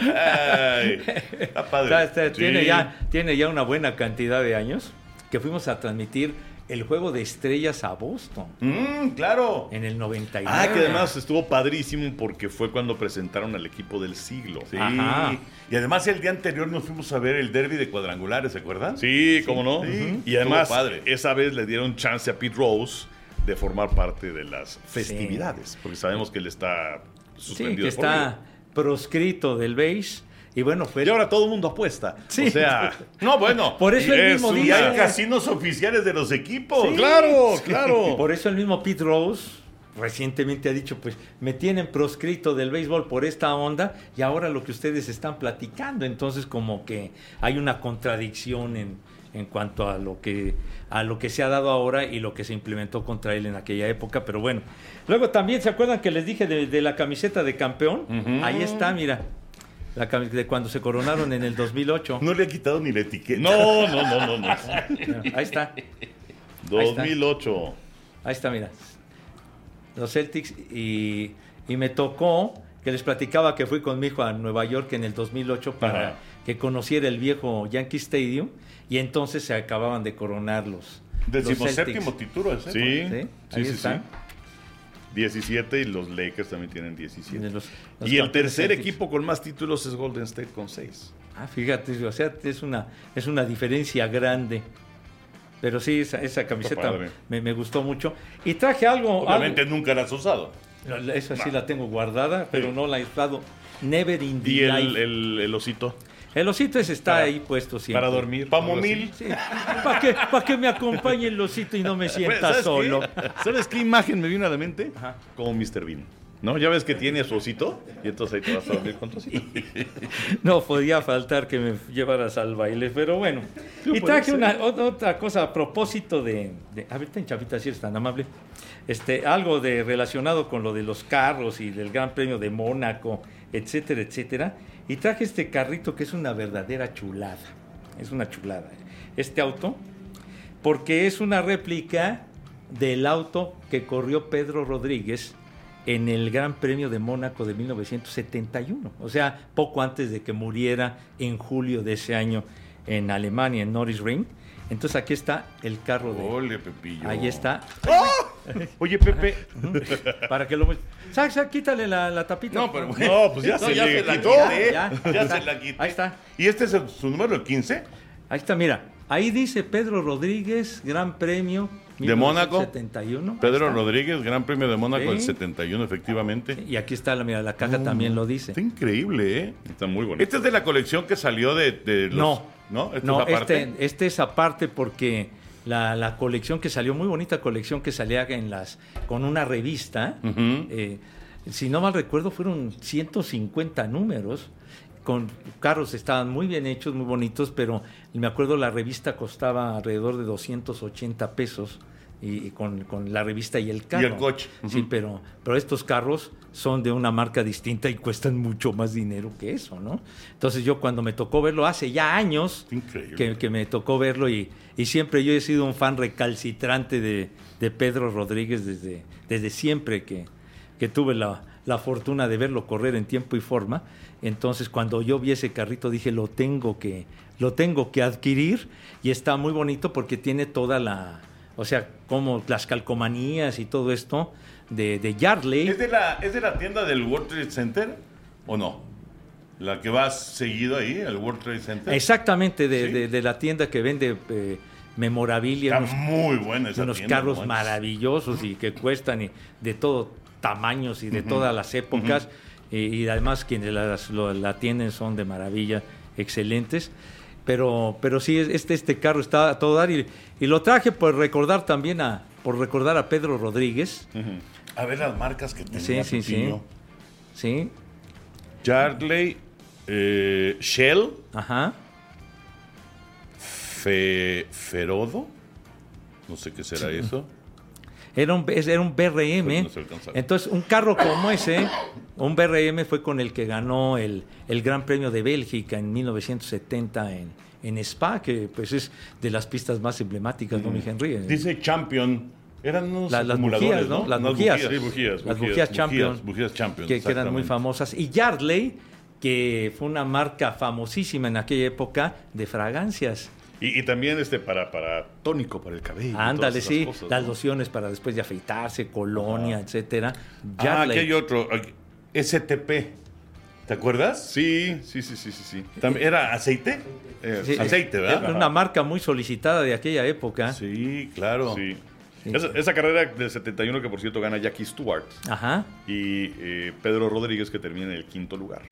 Ay, está padre. Este, tiene, ya, tiene ya una buena cantidad de años que fuimos a transmitir el Juego de Estrellas a Boston Mm, claro. en el 99. Ah, que además estuvo padrísimo porque fue cuando presentaron al equipo del siglo. Sí. Ajá. Y además el día anterior nos fuimos a ver el derby de cuadrangulares, ¿se acuerdan? Sí, cómo no. Sí. Y además, Estuvo padre. esa vez le dieron chance a Pete Rose de formar parte de las festividades, porque sabemos que él está Sí, suspendido que por vida. está proscrito del base. Y bueno, fue Y ahora todo el mundo apuesta. Sí. O sea, No, bueno. Por eso el y mismo y día. hay casinos oficiales de los equipos. claro, claro. Por eso el mismo Pete Rose recientemente ha dicho, pues me tienen proscrito del béisbol por esta onda y ahora lo que ustedes están platicando. Entonces como que hay una contradicción en, en cuanto a lo que a lo que se ha dado ahora y lo que se implementó contra él en aquella época. Pero bueno, luego también se acuerdan que les dije de, de la camiseta de campeón. Ahí está, mira. La de cuando se coronaron en el 2008. No le ha quitado ni la etiqueta. No, no, no, no, no. Ahí está. 2008. Ahí está, mira. Los Celtics y, y me tocó que les platicaba que fui con mi hijo a Nueva York en el 2008 para Ajá. que conociera el viejo Yankee Stadium y entonces se acababan de coronar los, los Decimoséptimo Celtics. título ese. Sí, Sí, sí, ahí sí, están. sí. 17 y los Lakers también tienen De 17. los- los y el tercer equipo con más títulos es Golden State con 6. Ah, fíjate, o sea, es una, es una diferencia grande. Pero sí, esa, esa camiseta me, me gustó mucho. Y traje algo. Obviamente nunca la has usado. esa sí la tengo guardada, pero no la he usado. Never in the Y el, el osito. El osito ese está Para- ahí puesto siempre. Para dormir. Pamomil. Sí. ¿Para que, pa' que me acompañe el osito y no me sienta ¿Sabes solo? Qué? ¿Sabes qué imagen me vino a la mente? Ajá. Como Mr. Bean. ¿No? Ya ves que tiene a su osito y entonces ahí te vas a dormir con tu osito. No podía faltar que me llevaras al baile, pero bueno. Y traje una, ot- otra cosa a propósito de, de- A ver, ten chavita, si eres tan amable. Este, algo de relacionado con lo de los carros y del Gran Premio de Mónaco, etcétera, etcétera. Y traje este carrito que es una verdadera chulada. Es una chulada. Este auto, porque es una réplica del auto que corrió Pedro Rodríguez en el Gran Premio de Mónaco de 1971, o sea, poco antes de que muriera en julio de ese año en Alemania, en Norris Ring. Entonces aquí está el carro de... Ole, Pepillo. Ahí está, Oye, Pepe. para que lo... sac, quítale la, la tapita. No, pero No, pues ya se le la quitó. quité. Ya, Ya, ya se la quité. Ahí está. ¿Y este es el- su número, el 15? Ahí está, mira. Ahí dice Pedro Rodríguez, Gran Premio ¿De Mónaco? 1971. Ahí Pedro está. Rodríguez, Gran Premio de Mónaco Sí. del 71, efectivamente. Y aquí está, la, mira, la caja también lo dice. Está increíble, ¿eh? Está muy bonito. Este es de la colección que salió de, de los... No. ¿No? Este no, es aparte. este, este es aparte porque la, la colección que salió, muy bonita colección que salía en las con una revista, eh, si no mal recuerdo, fueron 150 números. Con carros estaban muy bien hechos, muy bonitos, pero me acuerdo la revista costaba alrededor de 280 pesos y, y con, con la revista y el carro. el coche. Sí, pero, pero estos carros son de una marca distinta y cuestan mucho más dinero que eso, ¿no? Entonces yo cuando me tocó verlo hace ya años, Increíble. que, que me tocó verlo y, y siempre yo he sido un fan recalcitrante de, de Pedro Rodríguez desde, desde siempre que, que tuve la, la fortuna de verlo correr en tiempo y forma. Entonces cuando yo vi ese carrito dije lo tengo que, lo tengo que adquirir y está muy bonito porque tiene toda la, o sea, como las calcomanías y todo esto de, de Yardley. ¿Es de, la, ¿Es de la tienda del World Trade Center o no? La que vas seguido ahí, el World Trade Center. Exactamente, de, Sí. de- de la tienda que vende eh, memorabilia, Está unos, muy buena esa unos tienda, carros manches. maravillosos y que cuestan y de todo tamaños y de todas las épocas. y, y además quienes las, lo- la tienen son de maravilla, excelentes. Pero, pero sí, este, este carro está a todo dar y, y lo traje por recordar también a, por recordar a Pedro Rodríguez. A ver las marcas que Sí, tenía sí, sí. Pepillo. Sí, Yardley, eh, Shell, ajá. Fe- Ferodo, no sé qué será eso. Era un, era un BRM. No. Entonces, un carro como ese, un BRM fue con el que ganó el, el Gran Premio de Bélgica en 1970 en, en Spa, que pues es de las pistas más emblemáticas, ¿no, mi Henry? Dice Champion. Eran unos La- las bujías, ¿no? Las bujías. Sí, bujías, Las bujías, bujías Champion. Bujías Champion. que, que eran muy famosas. Y Yardley, que fue una marca famosísima en aquella época de fragancias. Y, y también este para, para tónico para el cabello. Ándale, sí, cosas, las ¿no? lociones para después de afeitarse, colonia, etcétera. Ah, aquí hay otro. STP. ¿Te acuerdas? Sí, sí, sí, sí, sí. También- ¿Era aceite? Eh, Sí, aceite, ¿verdad? Era una marca muy solicitada de aquella época. Sí, claro. Sí. Sí. Esa, esa carrera del 71 que por cierto gana Jackie Stewart Ajá. y eh, Pedro Rodríguez que termina en el quinto lugar.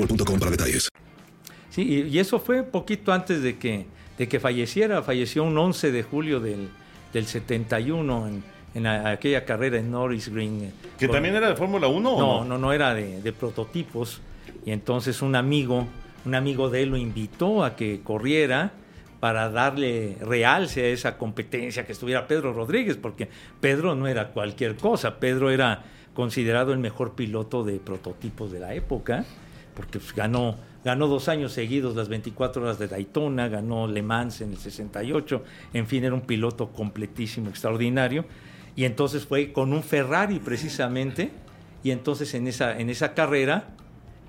boostmobile.com para detalles. Sí, y, eso fue poquito antes de que, de que falleciera. Falleció un 11 de julio del, del 71 en, en a- aquella carrera en Norris Green. eh, ¿Que con- también era de Fórmula 1 o No, no? no, no era de, de prototipos. Y entonces un amigo, un amigo de él lo invitó a que corriera para darle realce a esa competencia que estuviera Pedro Rodríguez, porque Pedro no era cualquier cosa, Pedro era considerado el mejor piloto de prototipos de la época, porque pues, ganó, ganó dos años seguidos las 24 horas de Daytona, ganó Le Mans en el 68, en fin, era un piloto completísimo, extraordinario, y entonces fue con un Ferrari precisamente, y entonces en esa, en esa carrera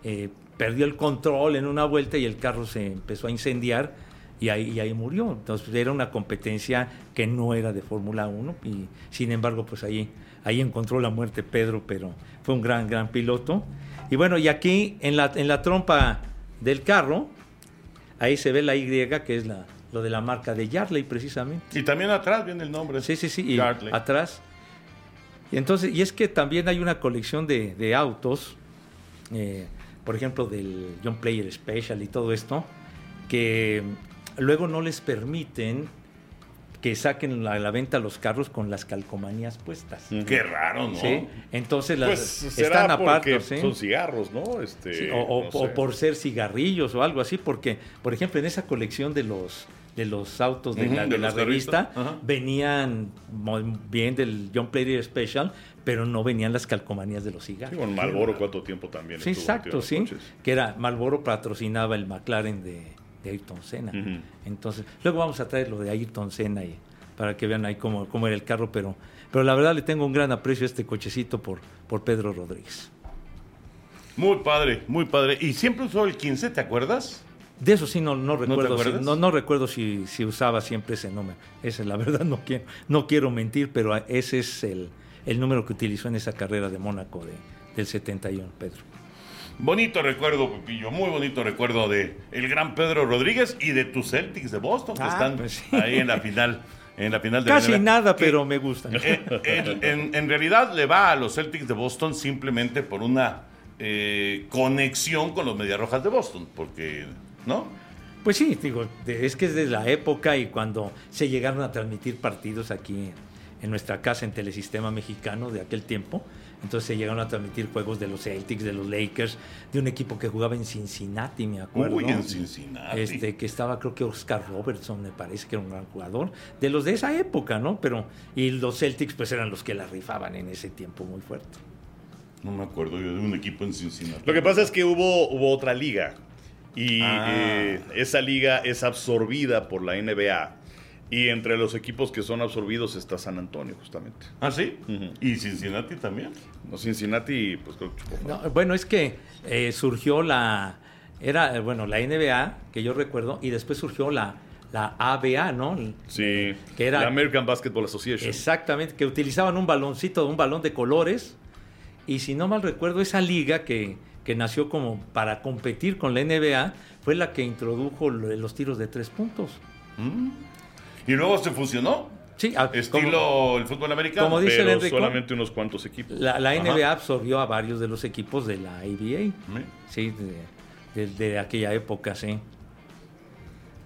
eh, perdió el control en una vuelta y el carro se empezó a incendiar y ahí, ahí murió. Entonces era una competencia que no era de Fórmula 1 y sin embargo pues ahí, ahí encontró la muerte Pedro, pero fue un gran, gran piloto. Y bueno, y aquí en la, en la trompa del carro, ahí se ve la Y, que es la, lo de la marca de Yardley precisamente. Y también atrás viene el nombre. Sí, sí, sí. Y Yardley. atrás. Y entonces, y es que también hay una colección de, de autos, eh, por ejemplo, del John Player Special y todo esto, que luego no les permiten que saquen a la venta los carros con las calcomanías puestas. Qué raro, ¿no? ¿sí? Entonces las, Pues están aparte. ¿sí? son cigarros, ¿no? Este, Sí, o, o- no o sé. por ser cigarrillos o algo así, porque, por ejemplo, en esa colección de los de los autos de la, de de la los revista venían bien del John Player Special, pero no venían las calcomanías de los Sí, cigarros. con Malboro cuánto tiempo también Sí, exacto, sí. Que era Marlboro patrocinaba el McLaren de, de Ayrton Senna. Entonces, luego vamos a traer lo de Ayrton Senna y, para que vean ahí cómo, cómo era el carro, pero, pero la verdad le tengo un gran aprecio a este cochecito por, por Pedro Rodríguez. Muy padre, muy padre. Y siempre usó el 15, ¿te acuerdas? De eso sí no, no recuerdo. si, no, no recuerdo si, si usaba siempre ese número. Ese, la verdad, no quiero, no quiero mentir, pero ese es el, el número que utilizó en esa carrera de Mónaco de, del 71, Pedro. Bonito recuerdo, Pepillo, muy bonito recuerdo de el gran Pedro Rodríguez y de tus Celtics de Boston, que Ah, están pues sí. ahí en la final. En la final de Casi nada, Que, pero me gustan. eh, en, en- en realidad le va a los Celtics de Boston simplemente por una eh, conexión con los Mediarrojas de Boston, porque, ¿no? Pues sí, digo, es que es de la época y cuando se llegaron a transmitir partidos aquí en nuestra casa en Telesistema Mexicano de aquel tiempo, entonces se llegaron a transmitir juegos de los Celtics, de los Lakers, de un equipo que jugaba en Cincinnati, me acuerdo. Uy, en Cincinnati. Este, que estaba, creo que Oscar Robertson, me parece que era un gran jugador, de los de esa época, ¿no? Pero, y los Celtics, pues eran los que la rifaban en ese tiempo muy fuerte. No me acuerdo yo de un equipo en Cincinnati. Lo que pasa es que hubo, hubo otra liga y Ah. eh, esa liga es absorbida por la NBA y entre los equipos que son absorbidos está San Antonio justamente. ¿Ah, sí? ¿Y Cincinnati también? No, Cincinnati, pues creo que. No, bueno, es que eh, surgió la, era, eh, bueno, la NBA, que yo recuerdo, y después surgió la, la ABA, ¿no? Sí, Que era- la American Basketball Association. Exactamente, que utilizaban un baloncito, un balón de colores, y si no mal recuerdo, esa liga que, que nació como para competir con la NBA fue la que introdujo lo- los tiros de tres puntos. Mm. ¿Y luego se fusionó? Sí, ah, Estilo como- el fútbol americano. como dice Pero Enrico, solamente unos cuantos equipos. La, la Ajá. NBA absorbió a varios de los equipos de la ABA. Sí, de, de- de aquella época, sí.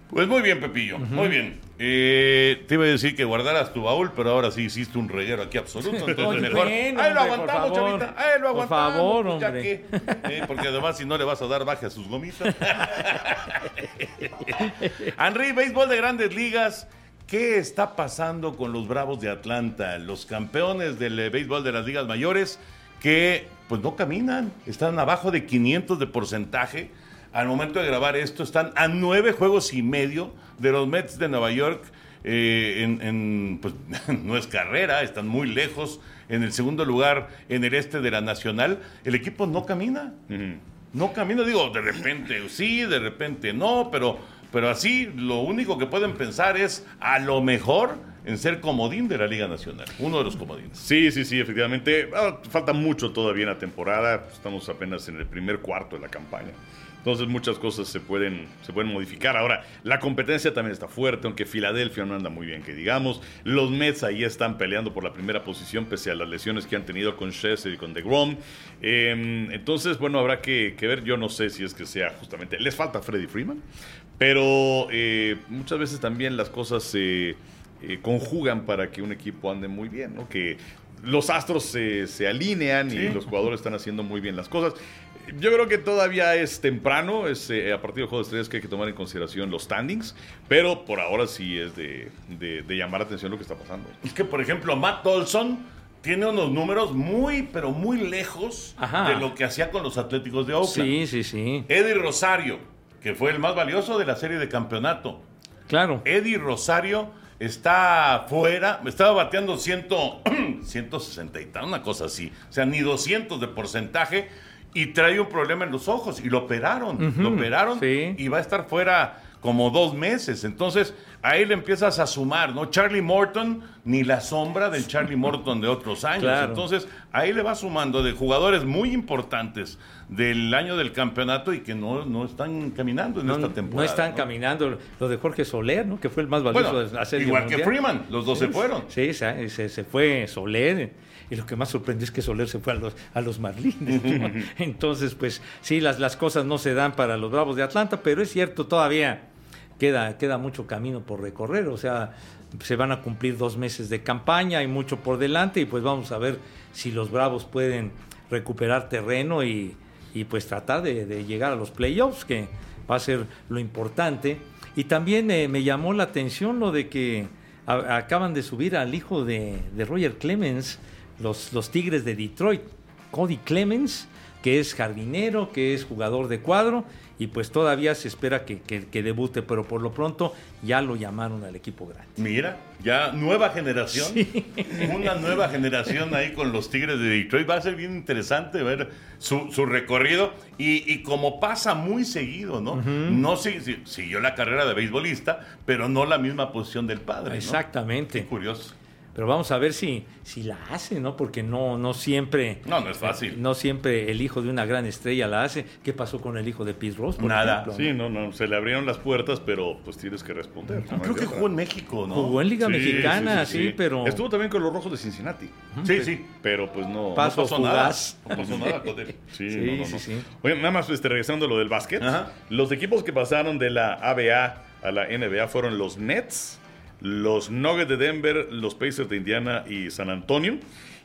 Pues muy bien, Pepillo, muy bien. Eh, te iba a decir que guardaras tu baúl, pero ahora sí hiciste un reguero aquí absoluto. Entonces Oye, mejor. ahí lo por aguantamos, favor. chavita. Ahí lo Por aguantamos. favor, pues, hombre. que- eh, porque además, si no le vas a dar baje a sus gomitas. Henry, béisbol de grandes ligas. ¿Qué está pasando con los Bravos de Atlanta? Los campeones del eh, béisbol de las ligas mayores que pues no caminan, están abajo de 500 de porcentaje. Al momento de grabar esto están a nueve juegos y medio de los Mets de Nueva York. eh, en, en, pues no es carrera, están muy lejos. En el segundo lugar en el este de la Nacional, el equipo no camina. No camina, digo, de repente sí, de repente no, pero, pero así lo único que pueden pensar es a lo mejor en ser comodín de la Liga Nacional, uno de los comodines. Sí, sí, sí, efectivamente. Ah, falta mucho todavía en la temporada. Estamos apenas en el primer cuarto de la campaña. Entonces muchas cosas se pueden, se pueden modificar. Ahora, la competencia también está fuerte, aunque Filadelfia no anda muy bien, que digamos. Los Mets ahí están peleando por la primera posición, pese a las lesiones que han tenido con Scherzer y con DeGrom. Eh, entonces, bueno, habrá que, que ver. Yo no sé si es que sea justamente... Les falta Freddie Freeman, pero eh, muchas veces también las cosas se eh, conjugan para que un equipo ande muy bien, ¿no? Que los astros se, se alinean y los jugadores están haciendo muy bien las cosas. Yo creo que todavía es temprano, es eh, a partir del juego de estrellas que hay que tomar en consideración los standings, pero por ahora sí es de, de- de llamar la atención lo que está pasando. Es que, por ejemplo, Matt Olson tiene unos números muy, pero muy lejos Ajá. de lo que hacía con los Atléticos de Oakland. Sí, sí, sí. Eddie Rosario, que fue el más valioso de la serie de campeonato. Claro. Eddie Rosario está fuera, estaba bateando 100, 160 y tal, una cosa así. O sea, ni 200 de porcentaje y trae un problema en los ojos y lo operaron. Lo operaron sí. y va a estar fuera como dos meses. Entonces, ahí le empiezas a sumar, ¿no? Charlie Morton, ni la sombra del Charlie Morton de otros años. Claro. Entonces, ahí le va sumando de jugadores muy importantes del año del campeonato y que no, no están caminando en No, esta no temporada. están ¿no? caminando. Lo de Jorge Soler, ¿no? Que fue el más valioso Bueno, de la serie igual que. Freeman, los dos se fueron. Sí, se, se- se fue Soler. Y lo que más sorprendió es que Soler se fue a los, a los Marlins. ¿no? Entonces, pues sí, las, las cosas no se dan para los Bravos de Atlanta, pero es cierto, todavía queda, queda mucho camino por recorrer. O sea, se van a cumplir dos meses de campaña, hay mucho por delante y pues vamos a ver si los Bravos pueden recuperar terreno y, y, pues tratar de, llegar a los playoffs, que va a ser lo importante. Y también eh, me llamó la atención lo de que acaban de subir al hijo de, de Roger Clemens, los, los Tigres de Detroit, Cody Clemens, que es jardinero, que es jugador de cuadro, y pues todavía se espera que, que- que debute, pero por lo pronto ya lo llamaron al equipo grande. Mira, ya nueva generación. Una nueva generación ahí con los Tigres de Detroit. Va a ser bien interesante ver su, su recorrido. Y, y como pasa muy seguido, ¿no? No si- si- siguió la carrera de beisbolista, pero no la misma posición del padre. ¿no? Exactamente. Qué curioso. Pero vamos a ver si, si la hace, ¿no? Porque no, no siempre. No, no es fácil. No siempre el hijo de una gran estrella la hace. ¿Qué pasó con el hijo de Pete por Nada. ejemplo? Sí, no, no, se le abrieron las puertas, pero pues tienes que responder. No hay Creo que jugó en México, ¿no? Jugó en Liga Sí, Mexicana, sí, pero. Estuvo también con los Rojos de Cincinnati. Sí, sí. Pero pues no. Paso no pasó fugaz. nada. No pasó nada con él. Sí, Sí, no, no, sí, no. sí. Oye, nada más este, regresando a lo del básquet. Ajá. Los equipos que pasaron de la ABA a la NBA fueron los Nets, los Nuggets de Denver, los Pacers de Indiana y San Antonio.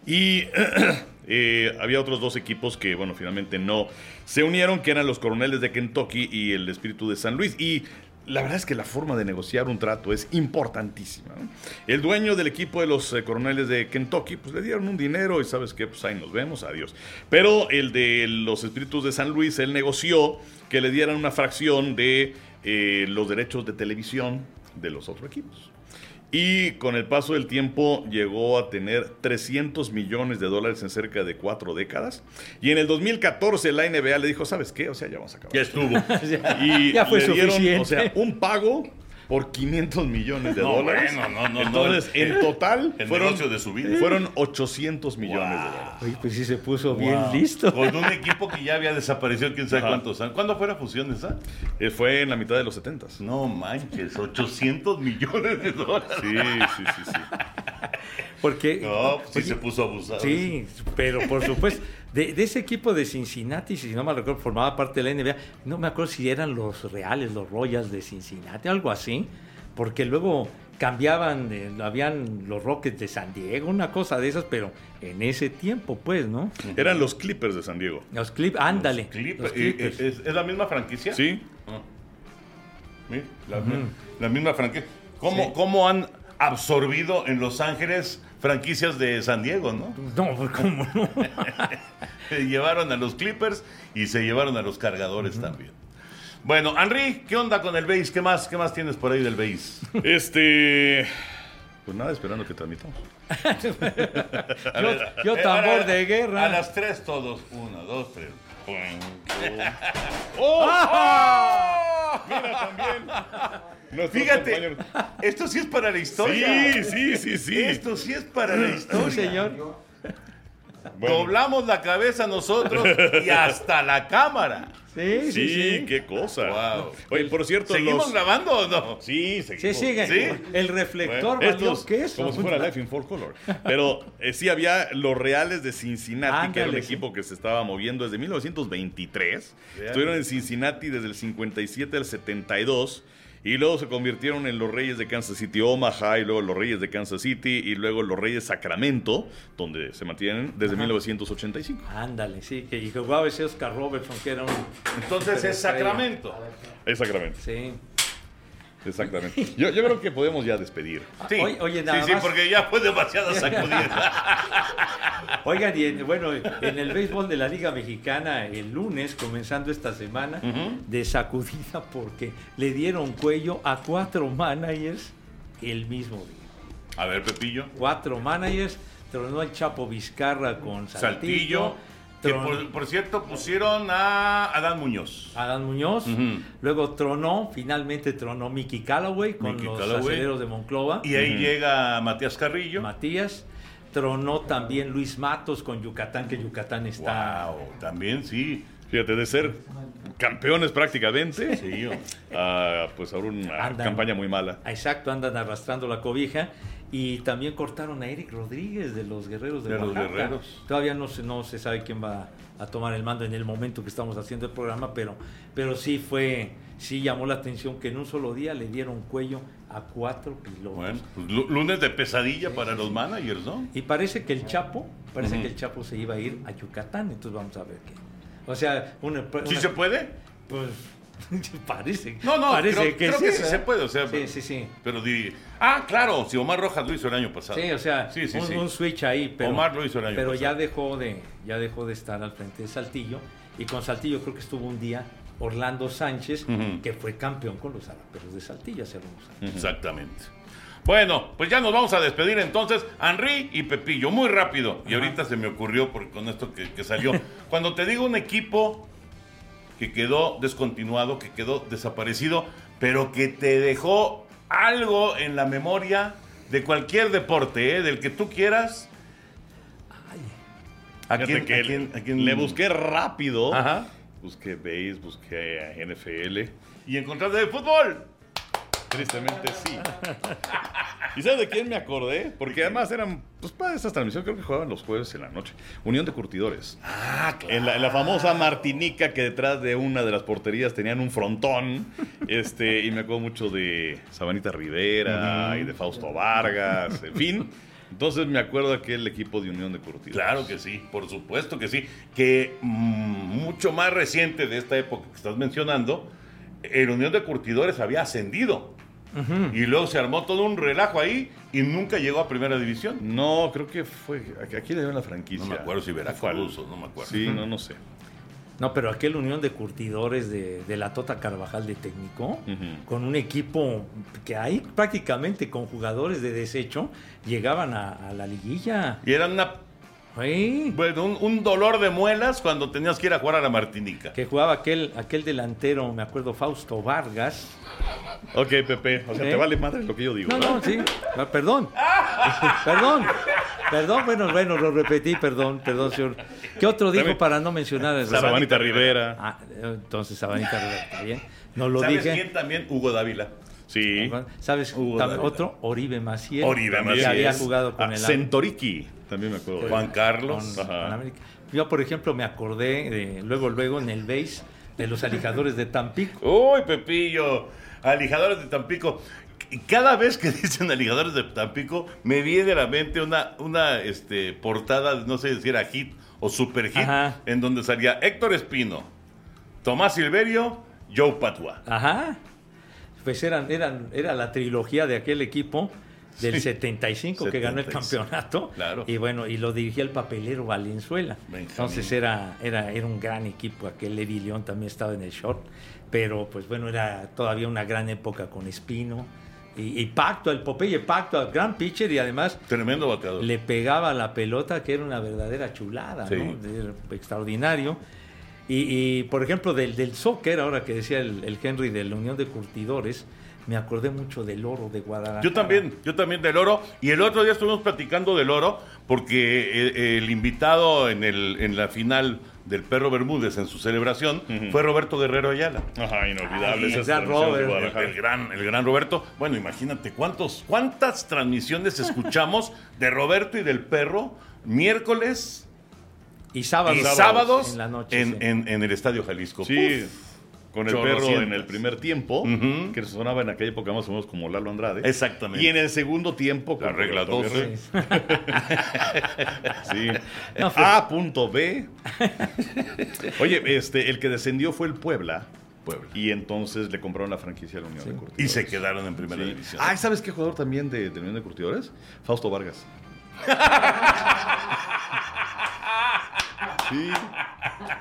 Y eh, había otros dos equipos que, bueno, finalmente no se unieron, que eran los Coroneles de Kentucky y el Espíritu de San Luis. Y la verdad es que la forma de negociar un trato es importantísima. El dueño del equipo de los eh, Coroneles de Kentucky, pues le dieron un dinero y sabes qué, pues ahí nos vemos, adiós. Pero el de los Espíritus de San Luis, él negoció que le dieran una fracción de eh, los derechos de televisión de los otros equipos. Y con el paso del tiempo llegó a tener 300 millones de dólares en cerca de cuatro décadas. Y en el 2014 la NBA le dijo, ¿sabes qué? O sea, ya vamos a acabar. Ya estuvo. Y Ya fue le dieron, suficiente. o sea, un pago por 500 millones de No, dólares. bueno, no, no, no. Entonces, El- en total, el fueron, negocio de su vida. fueron 800 millones de dólares. Oye, pues sí se puso Wow. bien listo. Con un equipo que ya había desaparecido quién sabe Ajá. cuántos años. ¿Cuándo fue la fusión esa? Eh, fue en la mitad de los 70. Sí, No manches, 800 millones de dólares. sí, sí, sí. Porque No, pues sí Oye, se puso abusado. Sí, pero por supuesto, de, de ese equipo de Cincinnati, si no me recuerdo, formaba parte de la NBA, no me acuerdo si eran los Reales, los Royals de Cincinnati, algo así, porque luego cambiaban, eh, habían los Rockets de San Diego, una cosa de esas, pero en ese tiempo, pues, ¿no? Eran los Clippers de San Diego. Los Clip, ándale. Clip- los Clippers. ¿Es, es la misma franquicia? Sí, Ah. La misma franquicia. ¿Cómo, ¿Cómo han absorbido en Los Ángeles franquicias de San Diego, no? No, pues, ¿cómo no? Se llevaron a los Clippers y se llevaron a los cargadores también. Bueno, Henry, ¿qué onda con el base? ¿Qué más, ¿Qué más tienes por ahí del base? este. Pues nada, esperando que transmitamos. yo, yo Eh, tambor de guerra. A las tres todos. Uno, dos, tres. Mira también. Nuestros Fíjate, compañeros. esto sí es para la historia. Sí, sí, sí, sí. Esto sí es para la historia. Sí, señor. Bueno, Doblamos la cabeza nosotros y hasta la cámara. Sí, sí, sí, sí. qué cosa. Wow. Oye, por cierto, ¿Seguimos los... grabando o no? Sí, Sí, seguimos. sigue. Sí. El reflector Bueno, valió estos, queso. como si fuera Life in Full Color. Pero eh, sí había los Reales de Cincinnati, que era un sí. equipo que se estaba moviendo desde 1923. Estuvieron en Cincinnati desde el 57 al 72. Y luego se convirtieron en los Reyes de Kansas City Omaha, y luego los Reyes de Kansas City, y luego los Reyes Sacramento, donde se mantienen desde 1985. Ándale, sí, que y jugaba ese Oscar Robertson, que era un... Entonces es Sacramento. Es Sacramento, Sí. Exactamente. Yo, yo creo que podemos ya despedir. Sí, Oye, oye, nada sí, sí, más. porque ya fue demasiada sacudida. Oigan, y en- bueno, en el béisbol de la Liga Mexicana, el lunes, comenzando esta semana, de sacudida porque le dieron cuello a cuatro managers el mismo día. A ver, Pepillo. Cuatro managers, tronó el Chapo Vizcarra con Saltillo. Saltillo. Que por, por cierto pusieron a Adán Muñoz. Adán Muñoz, luego tronó, finalmente tronó Mickey Callaway con Mickey los Callaway. aceleros de Monclova. Y ahí llega Matías Carrillo. Matías, tronó también Luis Matos con Yucatán, que Yucatán está... Wow, también sí. Fíjate, de ser campeones prácticamente, Sí, hombre. a, pues ahora una Andan. campaña muy mala. Exacto, andan arrastrando la cobija. Y también cortaron a Eric Rodríguez de los Guerreros de, De los. Guerreros. Todavía no se, no se sabe quién va a tomar el mando en el momento que estamos haciendo el programa, pero, pero sí fue, sí llamó la atención que en un solo día le dieron cuello a cuatro pilotos. Bueno, pues, lu- lunes de pesadilla para los managers, ¿no? Y parece que el Chapo, parece que el Chapo se iba a ir a Yucatán, entonces vamos a ver qué. O sea, una, ¿Sí una- se puede? pues parece. No, no, parece creo, que creo sí, que sí se puede. O sea, Sí, sí, sí. Pero di- ah, claro, si Omar Rojas lo hizo el año pasado. Sí, o sea, Sí, sí, un, sí. un switch ahí, pero, Omar lo hizo el año pero ya pasado. dejó de ya dejó de estar al frente de Saltillo y con Saltillo creo que estuvo un día Orlando Sánchez que fue campeón con los Araperos de Saltillo hace algunos años. Exactamente. Bueno, pues ya nos vamos a despedir entonces, Henry y Pepillo, muy rápido. Y ahorita se me ocurrió por, con esto que, que salió. Cuando te digo un equipo que quedó descontinuado, que quedó desaparecido, pero que te dejó algo en la memoria de cualquier deporte, ¿eh? del que tú quieras. ¿A quién, que a quién- a quién- le busqué rápido. Ajá. Busqué base, busqué NFL. Y encontraste de fútbol. Tristemente sí. ¿Y sabes de quién me acordé? Porque además eran, pues para estas transmisiones, creo que jugaban los jueves en la noche. Unión de Curtidores. Ah, En la, en la famosa Martinica que detrás de una de las porterías tenían un frontón. Este, y me acuerdo mucho de Sabanita Rivera y de Fausto Vargas, en fin. Entonces me acuerdo aquel equipo de Unión de Curtidores. Claro que sí, por supuesto que sí. Que mm, mucho más reciente de esta época que estás mencionando, el Unión de Curtidores había ascendido. Y luego se armó todo un relajo ahí y nunca llegó a primera división. No, creo que fue. Aquí le dieron la franquicia. No me acuerdo si Veracruz o no me acuerdo. Sí, no, no sé. No, pero aquel unión de curtidores de, de la Tota Carvajal de técnico, con un equipo que ahí prácticamente con jugadores de desecho llegaban a, a la liguilla. Y era una, Sí, bueno, un, un dolor de muelas cuando tenías que ir a jugar a la Martinica. que jugaba aquel, aquel delantero, me acuerdo, Fausto Vargas, Ok, Pepe. O sea, ¿Eh? te vale madre lo que yo digo. No, no, sí. Ah, Perdón. Perdón. Perdón, bueno, bueno, lo repetí, perdón, perdón, señor. ¿Qué otro dijo para no mencionar el Sabanita Rivera. Ah, entonces Sabanita Rivera, está bien. No lo ¿Sabes dije. quién también? Hugo Dávila. Sí. ¿Sabes? Hugo otro, Oribe Maciel. Oribe Maciel. había jugado con Ah, el Centoriki. También me acuerdo. Juan Carlos. con-. Yo, por ejemplo, me acordé de, luego, luego en el base de los alijadores de Tampico. Uy, Pepillo. Alijadores de Tampico. Cada vez que dicen alijadores de Tampico, me viene a la mente una, una este, portada, no sé si era hit o super hit, Ajá. en donde salía Héctor Espino, Tomás Silverio, Joe Patua. Ajá. Pues eran, eran, era la trilogía de aquel equipo del Sí. 75 que ganó el 75, campeonato. claro. Y bueno, y lo dirigía el papelero Valenzuela. Benjamín. Entonces era, era, era un gran equipo. Aquel Levi León también estaba en el short. Pero pues bueno, era todavía una gran época con Espino. Y, y Pacto, el Popeye Pacto, gran pitcher y además Tremendo bateador. le pegaba la pelota que era una verdadera chulada, Sí. ¿no? Era extraordinario. Y, y, por ejemplo, del, del soccer, ahora que decía el, el Henry de la Unión de Curtidores, me acordé mucho del oro de Guadalajara. Yo también, yo también del oro. Y el otro día estuvimos platicando del oro porque eh, el invitado en, el, en la final del Perro Bermúdez en su celebración fue Roberto Guerrero Ayala. Ajá, inolvidable. Ay, Robert. El, el gran, el gran Roberto. Bueno, imagínate cuántos, cuántas transmisiones escuchamos de Roberto y del perro miércoles Y sábados. y sábados En la noche. en, sí. en- en el Estadio Jalisco. Sí, con el perro en el primer tiempo, que sonaba en aquella época más o menos como Lalo Andrade. Exactamente. Y en el segundo tiempo, La regla Roberto 12. Guerrero. Sí. No, A punto B. Oye, este, el que descendió fue el Puebla. Puebla. Y entonces le compraron la franquicia a la Unión de Y Curtidores. se quedaron en primera Sí. división. Ah, ¿sabes qué jugador también de, de la Unión de Curtidores? Fausto Vargas.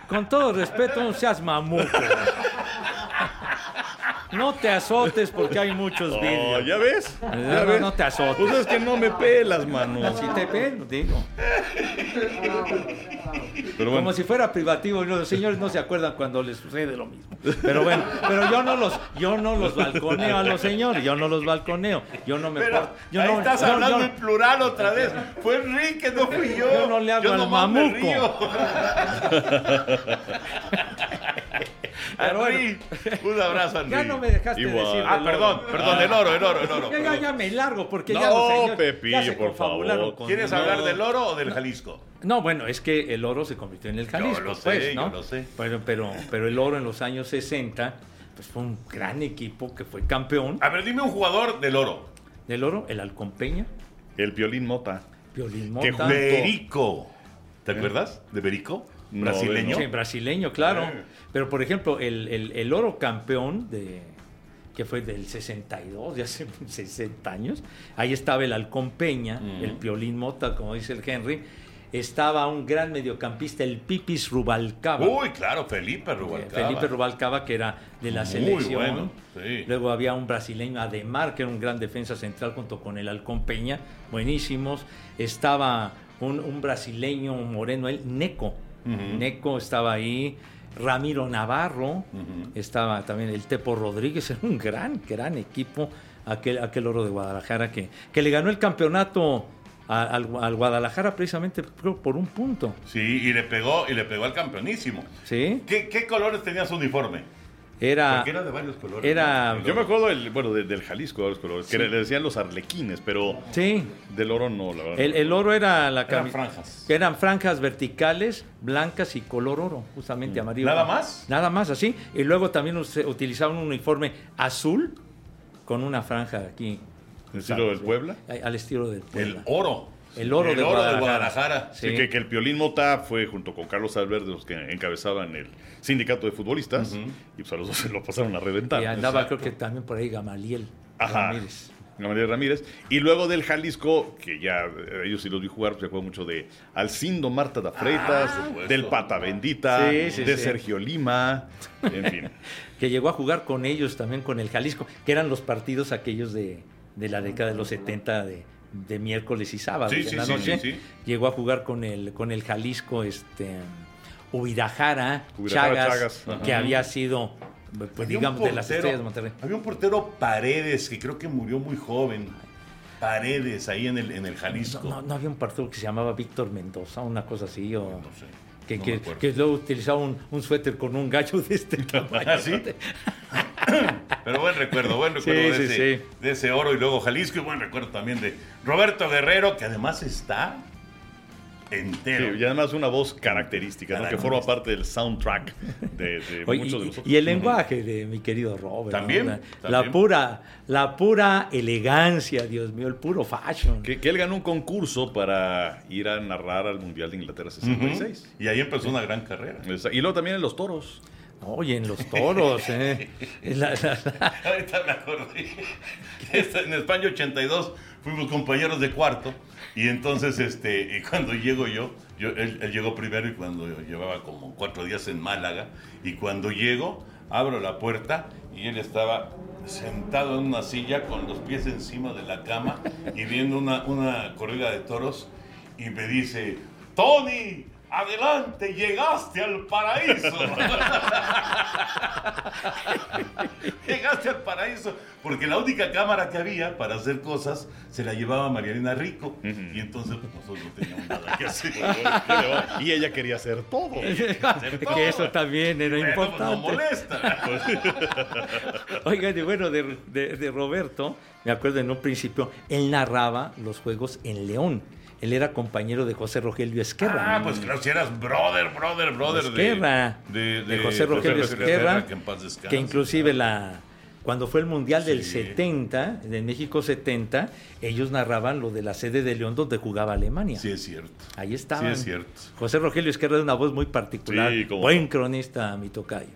Con todo respeto, no seas mamuco. No te azotes porque hay muchos Oh, vídeos. ¿Ya ves? No, ¿Ya no, ves? no te azotes. Pues es que no me pelas, mano. Si te ven, digo. Pero bueno, Como si fuera privativo. Los señores no se acuerdan cuando les sucede lo mismo. Pero bueno, pero yo no los, yo no los balconeo a los señores. Yo no los balconeo. Yo no me Pero por- yo ahí no, estás yo- hablando yo- en plural otra vez. Fue Enrique, no fui yo. Yo no le hablo al nomás me mamuco. Pero bueno. Un abrazo, Henry. Ya no me dejaste Igual. decir. Ah, perdón, perdón, el oro, el oro, el oro. Ya, ya, ya me largo porque No, ya los señores Pepillo, ya se por favor. ¿Quieres hablar del oro o del Jalisco? No, bueno, es que el oro se convirtió en el Jalisco, lo sé, pues, ¿no? yo lo sé. Pero, pero, pero el oro en los años 60, pues fue un gran equipo que fue campeón A ver, dime un jugador del oro. del oro, el Halcón Peña, el Piolín Mota. Piolín Que Mota. junto- Berico. ¿Te acuerdas de Berico? Brasileño. Sí, brasileño, claro. Eh. Pero, por ejemplo, el, el- el oro campeón de que fue del 62, de hace 60 años, ahí estaba el Halcón Peña, el Piolín Mota, como dice el Henry, estaba un gran mediocampista, el Pipis Rubalcaba. Uy, claro, Felipe Rubalcaba. Felipe Rubalcaba, que era de la Muy selección. bueno, sí. Luego había un brasileño, Ademar, que era un gran defensa central junto con el Halcón Peña, buenísimos. Estaba un, un brasileño moreno, él, Neco. Neco estaba ahí. Ramiro Navarro, estaba también el Tepo Rodríguez, era un gran, gran equipo, aquel, aquel oro de Guadalajara que, que le ganó el campeonato a- al, al Guadalajara precisamente por un punto. Sí, y le pegó, y le pegó al campeonísimo. ¿Sí? ¿Qué, qué colores tenía su uniforme? Era, Porque era de varios colores. era- ¿no? Yo me acuerdo del, bueno, de- del Jalisco, de los colores, que le decían los arlequines, pero sí, del oro no, la verdad. El, el oro era la Eran franjas. Eran franjas verticales, blancas y color oro, justamente amarillo. ¿Nada más? Nada más, así. Y luego también utilizaban un uniforme azul con una franja aquí. ¿El estilo del Puebla? Al al estilo del El Puebla. oro. El oro de Guadalajara. Guadalajara. Sí, Sí. que, que el Piolín Mota fue junto con Carlos Albert de los que encabezaban el sindicato de futbolistas y pues a los dos se lo pasaron a reventar. Y andaba, creo que también por ahí Gamaliel Ajá. Ramírez. Gamaliel Ramírez. Y luego del Jalisco, que ya eh, ellos sí los vi jugar, pues se acuerdo mucho de Alcindo Marta da Freitas, supuesto. del Pata Bendita, Sí, sí, de sí. Sergio Lima, en fin. Que llegó a jugar con ellos también, con el Jalisco, que eran los partidos aquellos de, de la década de los 70 de, de miércoles y sábados Sí, en sí, la noche. sí. Llegó a jugar con el, con el Jalisco, este Ubirajara, Ubirajara Chagas, que había sido pues, digamos, de las portero- estrellas de Monterrey. Había un portero Paredes que creo que murió muy joven. Paredes ahí en el, en el Jalisco. No, no había un partido que se llamaba Víctor Mendoza, una cosa así, o No sé, que, no que- que luego utilizaba un, un suéter con un gallo de este tamaño. ¿Ah, sí? Pero buen recuerdo, buen recuerdo Sí, de, sí, ese, sí. de ese oro y luego Jalisco y buen recuerdo también de Roberto Guerrero, que además está entero. Sí, y además una voz característica, ¿no? que forma parte del soundtrack de, de Oye, muchos de nosotros. y el lenguaje de mi querido Robert. También, ¿no? La, también. la pura, la pura elegancia, Dios mío, el puro fashion. Que, que él ganó un concurso para ir a narrar al Mundial de Inglaterra 66. Y ahí empezó una gran carrera. Esa- Y luego también en los toros. Oye, en los toros, ¿eh? La- la- la- Ahorita me acordé. En España 82 fuimos compañeros de cuarto. Y entonces, este, y cuando llego yo, yo él, él llegó primero y cuando llevaba como cuatro días en Málaga. Y cuando llego, abro la puerta y él estaba sentado en una silla con los pies encima de la cama y viendo una, una corrida de toros. Y me dice: Tony, adelante, llegaste al paraíso. Llegaste al paraíso. Porque la única cámara que había para hacer cosas se la llevaba Marielena Rico. Y entonces pues, nosotros no teníamos nada que hacer. Y ella quería hacer todo. que eso también era Bueno, pues, no importante. molesta. Oigan, y bueno, de, de- de Roberto, me acuerdo en un principio, él narraba los juegos en León. Él era compañero de José Rogelio Esquerra. Ah, pues claro, si eras brother, brother, brother de, Esquerra, de, de José Rogelio Esquerra, que en paz descanse. que inclusive la cuando fue el Mundial del Sí. 70, de México 70, ellos narraban lo de la sede de León donde jugaba Alemania. Sí, es cierto. Ahí estaban. Sí, es cierto. José Rogelio Esquerra de una voz muy particular, Sí, cómo buen cronista, mi tocayo.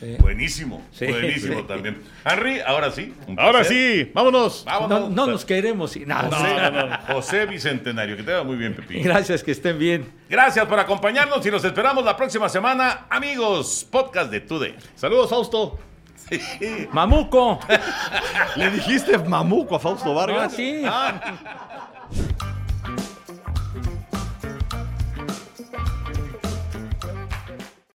Sí. Buenísimo, Sí, buenísimo sí. también. Henry, ahora sí. Ahora sí, vámonos. Vámonos. No, no nos queremos. y- no, José, no. José Bicentenario, que te va muy bien, Pepín. Gracias, que estén bien. Gracias por acompañarnos y nos esperamos la próxima semana, amigos. Podcast de Tude. Saludos, Fausto. Mamuco. ¿Le dijiste mamuco a Fausto Ah, Vargas? sí. Ah,